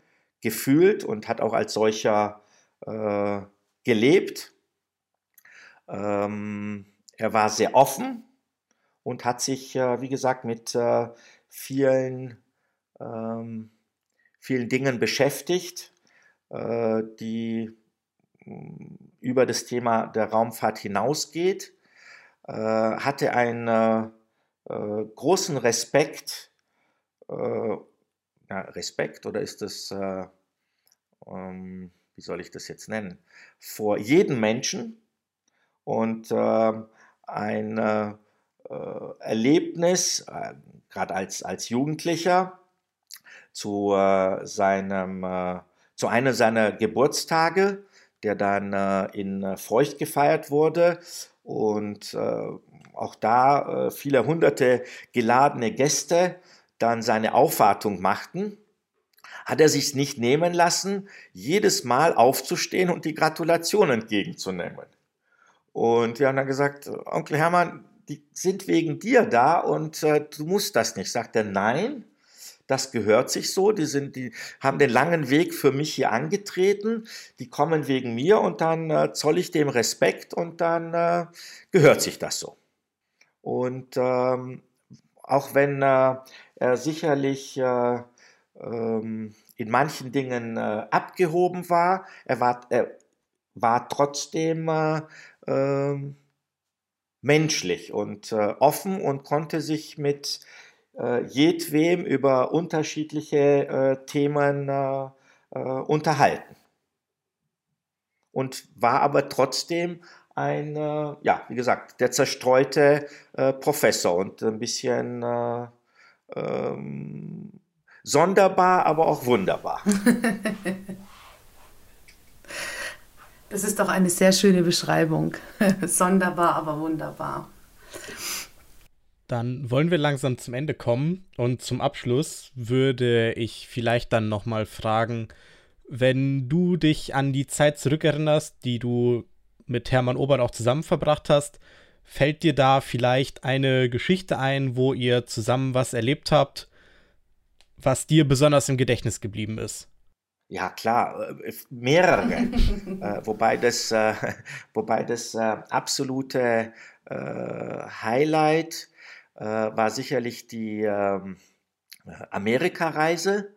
gefühlt und hat auch als solcher äh, gelebt. Ähm, er war sehr offen und hat sich, äh, wie gesagt, mit äh, vielen, ähm, vielen Dingen beschäftigt, äh, die mm, über das Thema der Raumfahrt hinausgeht, äh, hatte einen äh, äh, großen Respekt, ja, Respekt oder ist das ähm, wie soll ich das jetzt nennen, vor jedem Menschen und äh, ein äh, Erlebnis, äh, gerade als, als Jugendlicher, zu, äh, seinem, äh, zu einem seiner Geburtstage, der dann äh, in Feucht gefeiert wurde und auch da viele hunderte geladene Gäste dann seine Aufwartung machten hat er sich nicht nehmen lassen, jedes Mal aufzustehen und die Gratulation entgegenzunehmen. Und wir haben dann gesagt, Onkel Hermann, die sind wegen dir da und äh, du musst das nicht. Sagt er, nein, das gehört sich so. Die sind, die haben den langen Weg für mich hier angetreten. Die kommen wegen mir und dann äh, zoll ich dem Respekt und dann äh, gehört sich das so. Und ähm, auch wenn äh, er sicherlich äh, ähm, in manchen Dingen äh, abgehoben war. Er war, er war trotzdem äh, äh, menschlich und äh, offen und konnte sich mit äh, jedwem über unterschiedliche äh, Themen unterhalten. Und war aber trotzdem ein, ja, wie gesagt, der zerstreute Professor und ein bisschen ähm, sonderbar, aber auch wunderbar. [laughs] Das ist doch eine sehr schöne Beschreibung. [laughs] sonderbar, aber wunderbar. Dann wollen wir langsam zum Ende kommen und zum Abschluss würde ich vielleicht dann nochmal fragen, wenn du dich an die Zeit zurückerinnerst, die du mit Hermann Obert auch zusammen verbracht hast, fällt dir da vielleicht eine Geschichte ein, wo ihr zusammen was erlebt habt, was dir besonders im Gedächtnis geblieben ist? Ja, klar, äh, mehrere. [laughs] äh, wobei das, äh, [laughs] wobei das äh, absolute äh, Highlight äh, war sicherlich die ähm, Amerikareise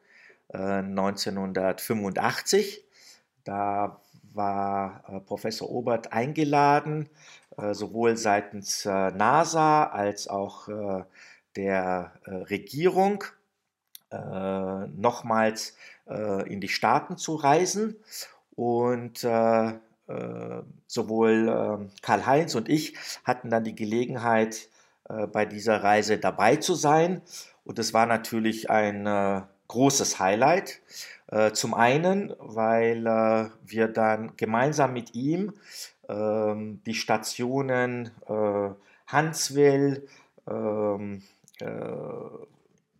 1985. Da war Professor Obert eingeladen, sowohl seitens NASA als auch der Regierung äh, nochmals äh, in die Staaten zu reisen. Und äh, äh sowohl ähm, Karl-Heinz und ich hatten dann die Gelegenheit, äh, bei dieser Reise dabei zu sein. Und es war natürlich ein großes Highlight. zum einen, weil wir dann gemeinsam mit ihm ähm, die Stationen ähm,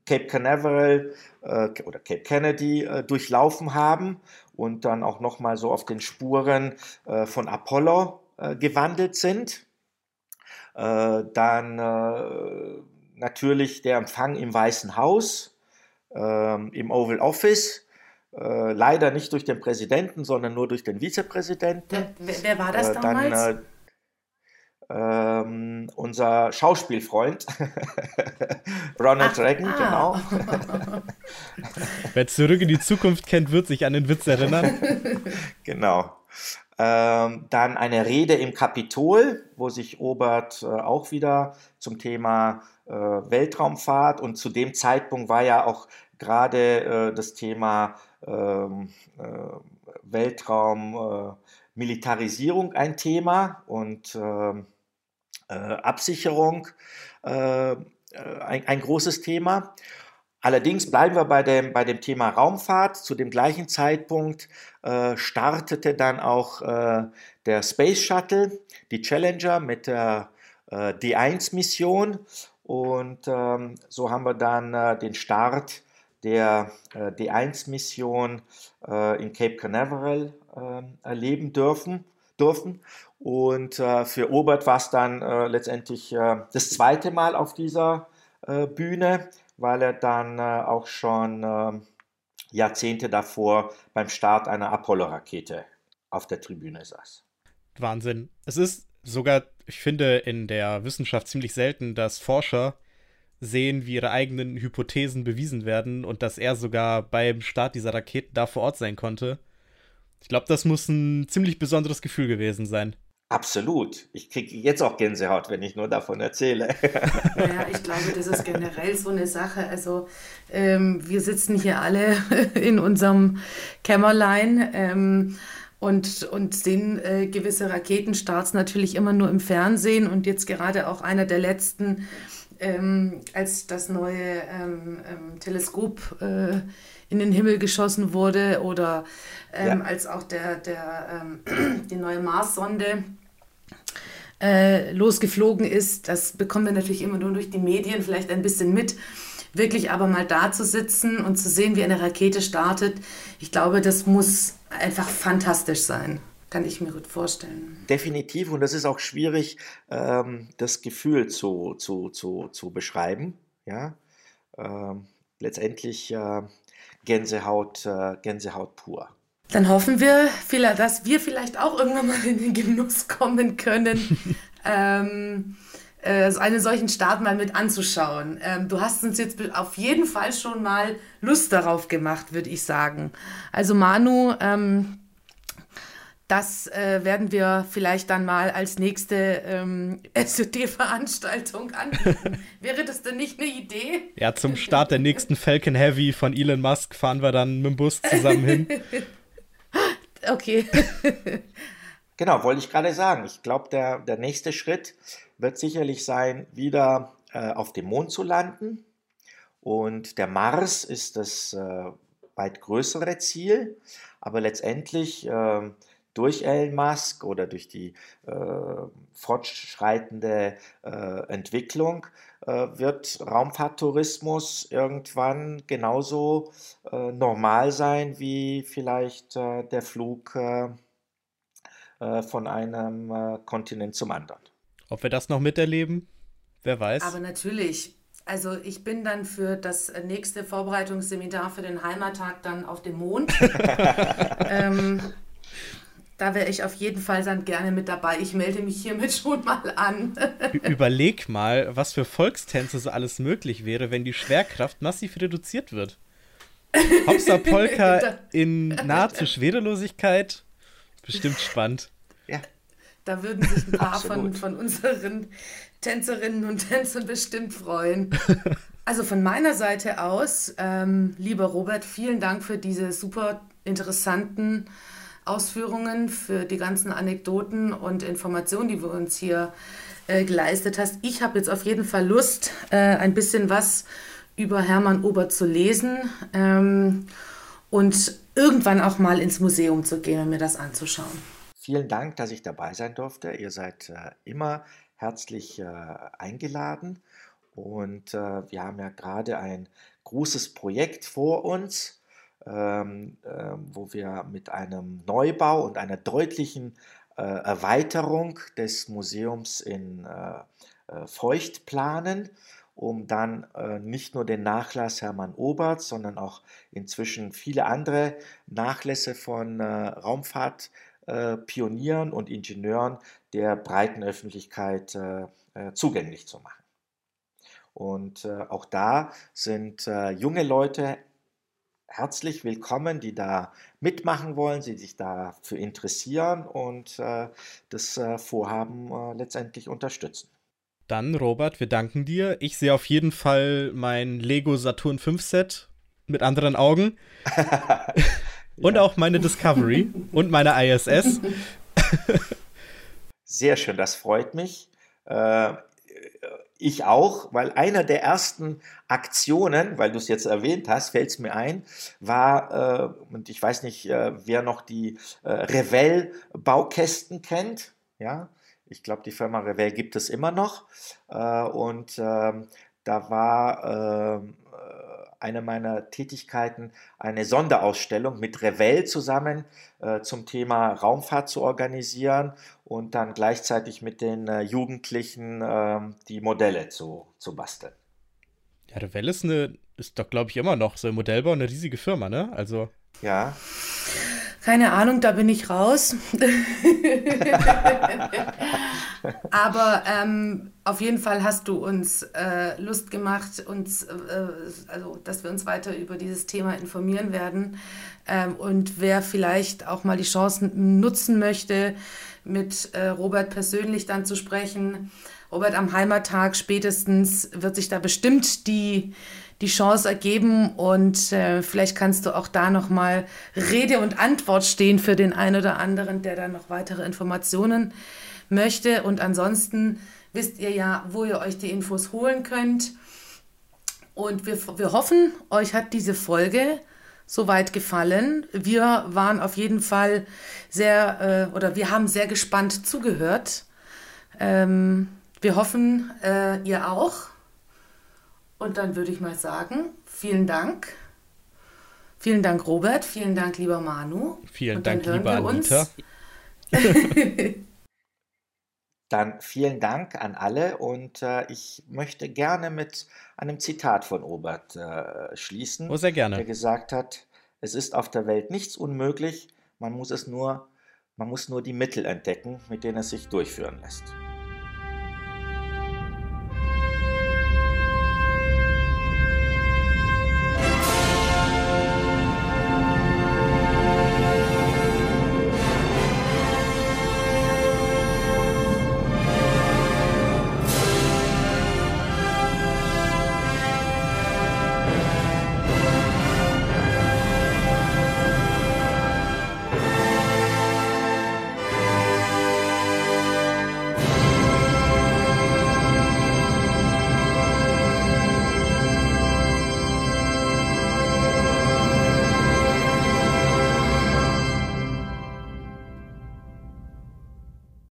Cape Canaveral äh, oder Cape Kennedy äh, durchlaufen haben und dann auch nochmal so auf den Spuren äh, von Apollo äh, gewandelt sind. Äh, dann äh, natürlich der Empfang im Weißen Haus, ähm, im Oval Office. leider nicht durch den Präsidenten, sondern nur durch den Vizepräsidenten. Wer, wer war das damals? Dann, ähm, unser Schauspielfreund [laughs] Ronald Ach, Reagan, ah. genau. [laughs] Wer zurück in die Zukunft kennt, wird sich an den Witz erinnern. [laughs] genau. Ähm, dann eine Rede im Kapitol, wo sich Obert äh, auch wieder zum Thema äh, Weltraumfahrt und zu dem Zeitpunkt war ja auch gerade äh, das Thema ähm, äh, Weltraummilitarisierung ein Thema und ähm, äh, Absicherung äh, ein, ein großes Thema. Allerdings bleiben wir bei dem, bei dem Thema Raumfahrt. Zu dem gleichen Zeitpunkt äh, startete dann auch äh, der Space Shuttle, die Challenger mit der äh, D1-Mission. Und ähm, so haben wir dann äh, den Start der äh, D1-Mission äh, in Cape Canaveral ähm, erleben dürfen. Dürfen. Und für Obert war es dann letztendlich das zweite Mal auf dieser Bühne weil er dann äh, auch schon äh, Jahrzehnte davor beim Start einer Apollo-Rakete auf der Tribüne saß. Wahnsinn. Es ist sogar, ich finde, in der Wissenschaft ziemlich selten, dass Forscher sehen, wie ihre eigenen Hypothesen bewiesen werden und dass er sogar beim Start dieser Raketen da vor Ort sein konnte. Ich glaube, das muss ein ziemlich besonderes Gefühl gewesen sein. Absolut. Ich kriege jetzt auch Gänsehaut, wenn ich nur davon erzähle. Ja, ich glaube, das ist generell so eine Sache. Also ähm, wir sitzen hier alle [laughs] in unserem Kämmerlein ähm, und, und sehen äh, gewisse Raketenstarts natürlich immer nur im Fernsehen und jetzt gerade auch einer der letzten, ähm, als das neue ähm, ähm, Teleskop äh, in den Himmel geschossen wurde oder ähm, ja. als auch der, der, ähm, [clears throat] die neue Mars-Sonde äh, losgeflogen ist. Das bekommen wir natürlich immer nur durch die Medien vielleicht ein bisschen mit. Wirklich aber mal da zu sitzen und zu sehen, wie eine Rakete startet, ich glaube, das muss einfach fantastisch sein. Kann ich mir gut vorstellen. Definitiv. Und das ist auch schwierig, ähm, das Gefühl zu, zu, zu, zu beschreiben. Ja? Ähm, letztendlich äh, Gänsehaut, äh, Gänsehaut pur. Dann hoffen wir, dass wir vielleicht auch irgendwann mal in den Genuss kommen können, [laughs] ähm, äh, einen solchen Start mal mit anzuschauen. Ähm, du hast uns jetzt auf jeden Fall schon mal Lust darauf gemacht, würde ich sagen. Also Manu, ähm, das äh, werden wir vielleicht dann mal als nächste ähm, [laughs] SOD-Veranstaltung anbieten. [laughs] Wäre das denn nicht eine Idee? Ja, zum Start der nächsten Falcon Heavy von Elon Musk fahren wir dann mit dem Bus zusammen hin. [laughs] Okay. genau, wollte ich gerade sagen. Ich glaube, der, der nächste Schritt wird sicherlich sein, wieder äh, auf dem Mond zu landen. Und der Mars ist das äh, weit größere Ziel. Aber letztendlich äh, durch Elon Musk oder durch die äh, fortschreitende äh, Entwicklung äh, wird Raumfahrttourismus irgendwann genauso äh, normal sein wie vielleicht äh, der Flug äh, von einem Kontinent zum anderen. Ob wir das noch miterleben? Wer weiß. Aber natürlich. Also ich bin dann für das nächste Vorbereitungsseminar für den Heimattag dann auf dem Mond. [laughs] ähm, da wäre ich auf jeden Fall dann gerne mit dabei. Ich melde mich hiermit [laughs] schon mal an. Überleg mal, was für Volkstänze so alles möglich wäre, wenn die Schwerkraft massiv reduziert wird. Hopsa [laughs] Polka in nahezu Schwerelosigkeit. Bestimmt spannend. Ja. Da würden sich ein paar von, von unseren Tänzerinnen und Tänzern bestimmt freuen. Also von meiner Seite aus, ähm, lieber Robert, vielen Dank für diese super interessanten Ausführungen, für die ganzen Anekdoten und Informationen, die du uns hier äh, geleistet hast. Ich habe jetzt auf jeden Fall Lust, äh, ein bisschen was über Hermann Ober zu lesen ähm, und irgendwann auch mal ins Museum zu gehen und mir das anzuschauen. Vielen Dank, dass ich dabei sein durfte. Ihr seid äh, immer herzlich äh, eingeladen und äh, wir haben ja gerade ein großes Projekt vor uns ähm, äh, wo wir mit einem Neubau und einer deutlichen äh, Erweiterung des Museums in äh, äh Feucht planen, um dann äh, nicht nur den Nachlass Hermann Oberts, sondern auch inzwischen viele andere Nachlässe von äh, Raumfahrtpionieren und Ingenieuren der breiten Öffentlichkeit zugänglich zu machen. Und äh, auch da sind äh, junge Leute herzlich willkommen, die da mitmachen wollen, die sich dafür interessieren und äh, das äh, Vorhaben äh, letztendlich unterstützen. Dann, Robert, wir danken dir. Ich sehe auf jeden Fall mein Lego Saturn 5 Set mit anderen Augen. [laughs] und auch meine Discovery [laughs] und meine ISS. Sehr schön, das freut mich. Ich auch, weil einer der ersten Aktionen, weil du es jetzt erwähnt hast, fällt es mir ein, war, äh, und ich weiß nicht, äh, wer noch die äh, Revell-Baukästen kennt, ja, ich glaube, die Firma Revell gibt es immer noch, äh, und ähm, da war eine meiner Tätigkeiten, eine Sonderausstellung mit Revell zusammen äh, zum Thema Raumfahrt zu organisieren und dann gleichzeitig mit den äh, Jugendlichen äh, die Modelle zu, zu basteln. Ja, Revell ist eine, ist doch, glaube ich, immer noch so ein Modellbau, eine riesige Firma, ne? Also. Ja. Keine Ahnung, da bin ich raus. [laughs] Aber ähm, auf jeden Fall hast du uns äh, Lust gemacht, uns, äh, also, dass wir uns weiter über dieses Thema informieren werden. Ähm, und wer vielleicht auch mal die Chancen nutzen möchte, mit äh, Robert persönlich dann zu sprechen, Robert am Heimattag spätestens wird sich da bestimmt die die Chance ergeben und äh, vielleicht kannst du auch da noch mal Rede und Antwort stehen für den einen oder anderen, der dann noch weitere Informationen möchte. Und ansonsten wisst ihr ja, wo ihr euch die Infos holen könnt. Und wir, wir hoffen, euch hat diese Folge soweit gefallen. Wir waren auf jeden Fall sehr, äh, oder wir haben sehr gespannt zugehört. Ähm, wir hoffen, äh, ihr auch. Und dann würde ich mal sagen, vielen Dank. Vielen Dank, Robert. Vielen Dank, lieber Manu. Vielen Dank, lieber Anita. [laughs] [laughs] dann vielen Dank an alle und äh, ich möchte gerne mit einem Zitat von Robert äh, schließen. Oh, sehr gerne. Der gesagt hat, es ist auf der Welt nichts unmöglich, man muss es nur, man muss nur die Mittel entdecken, mit denen es sich durchführen lässt.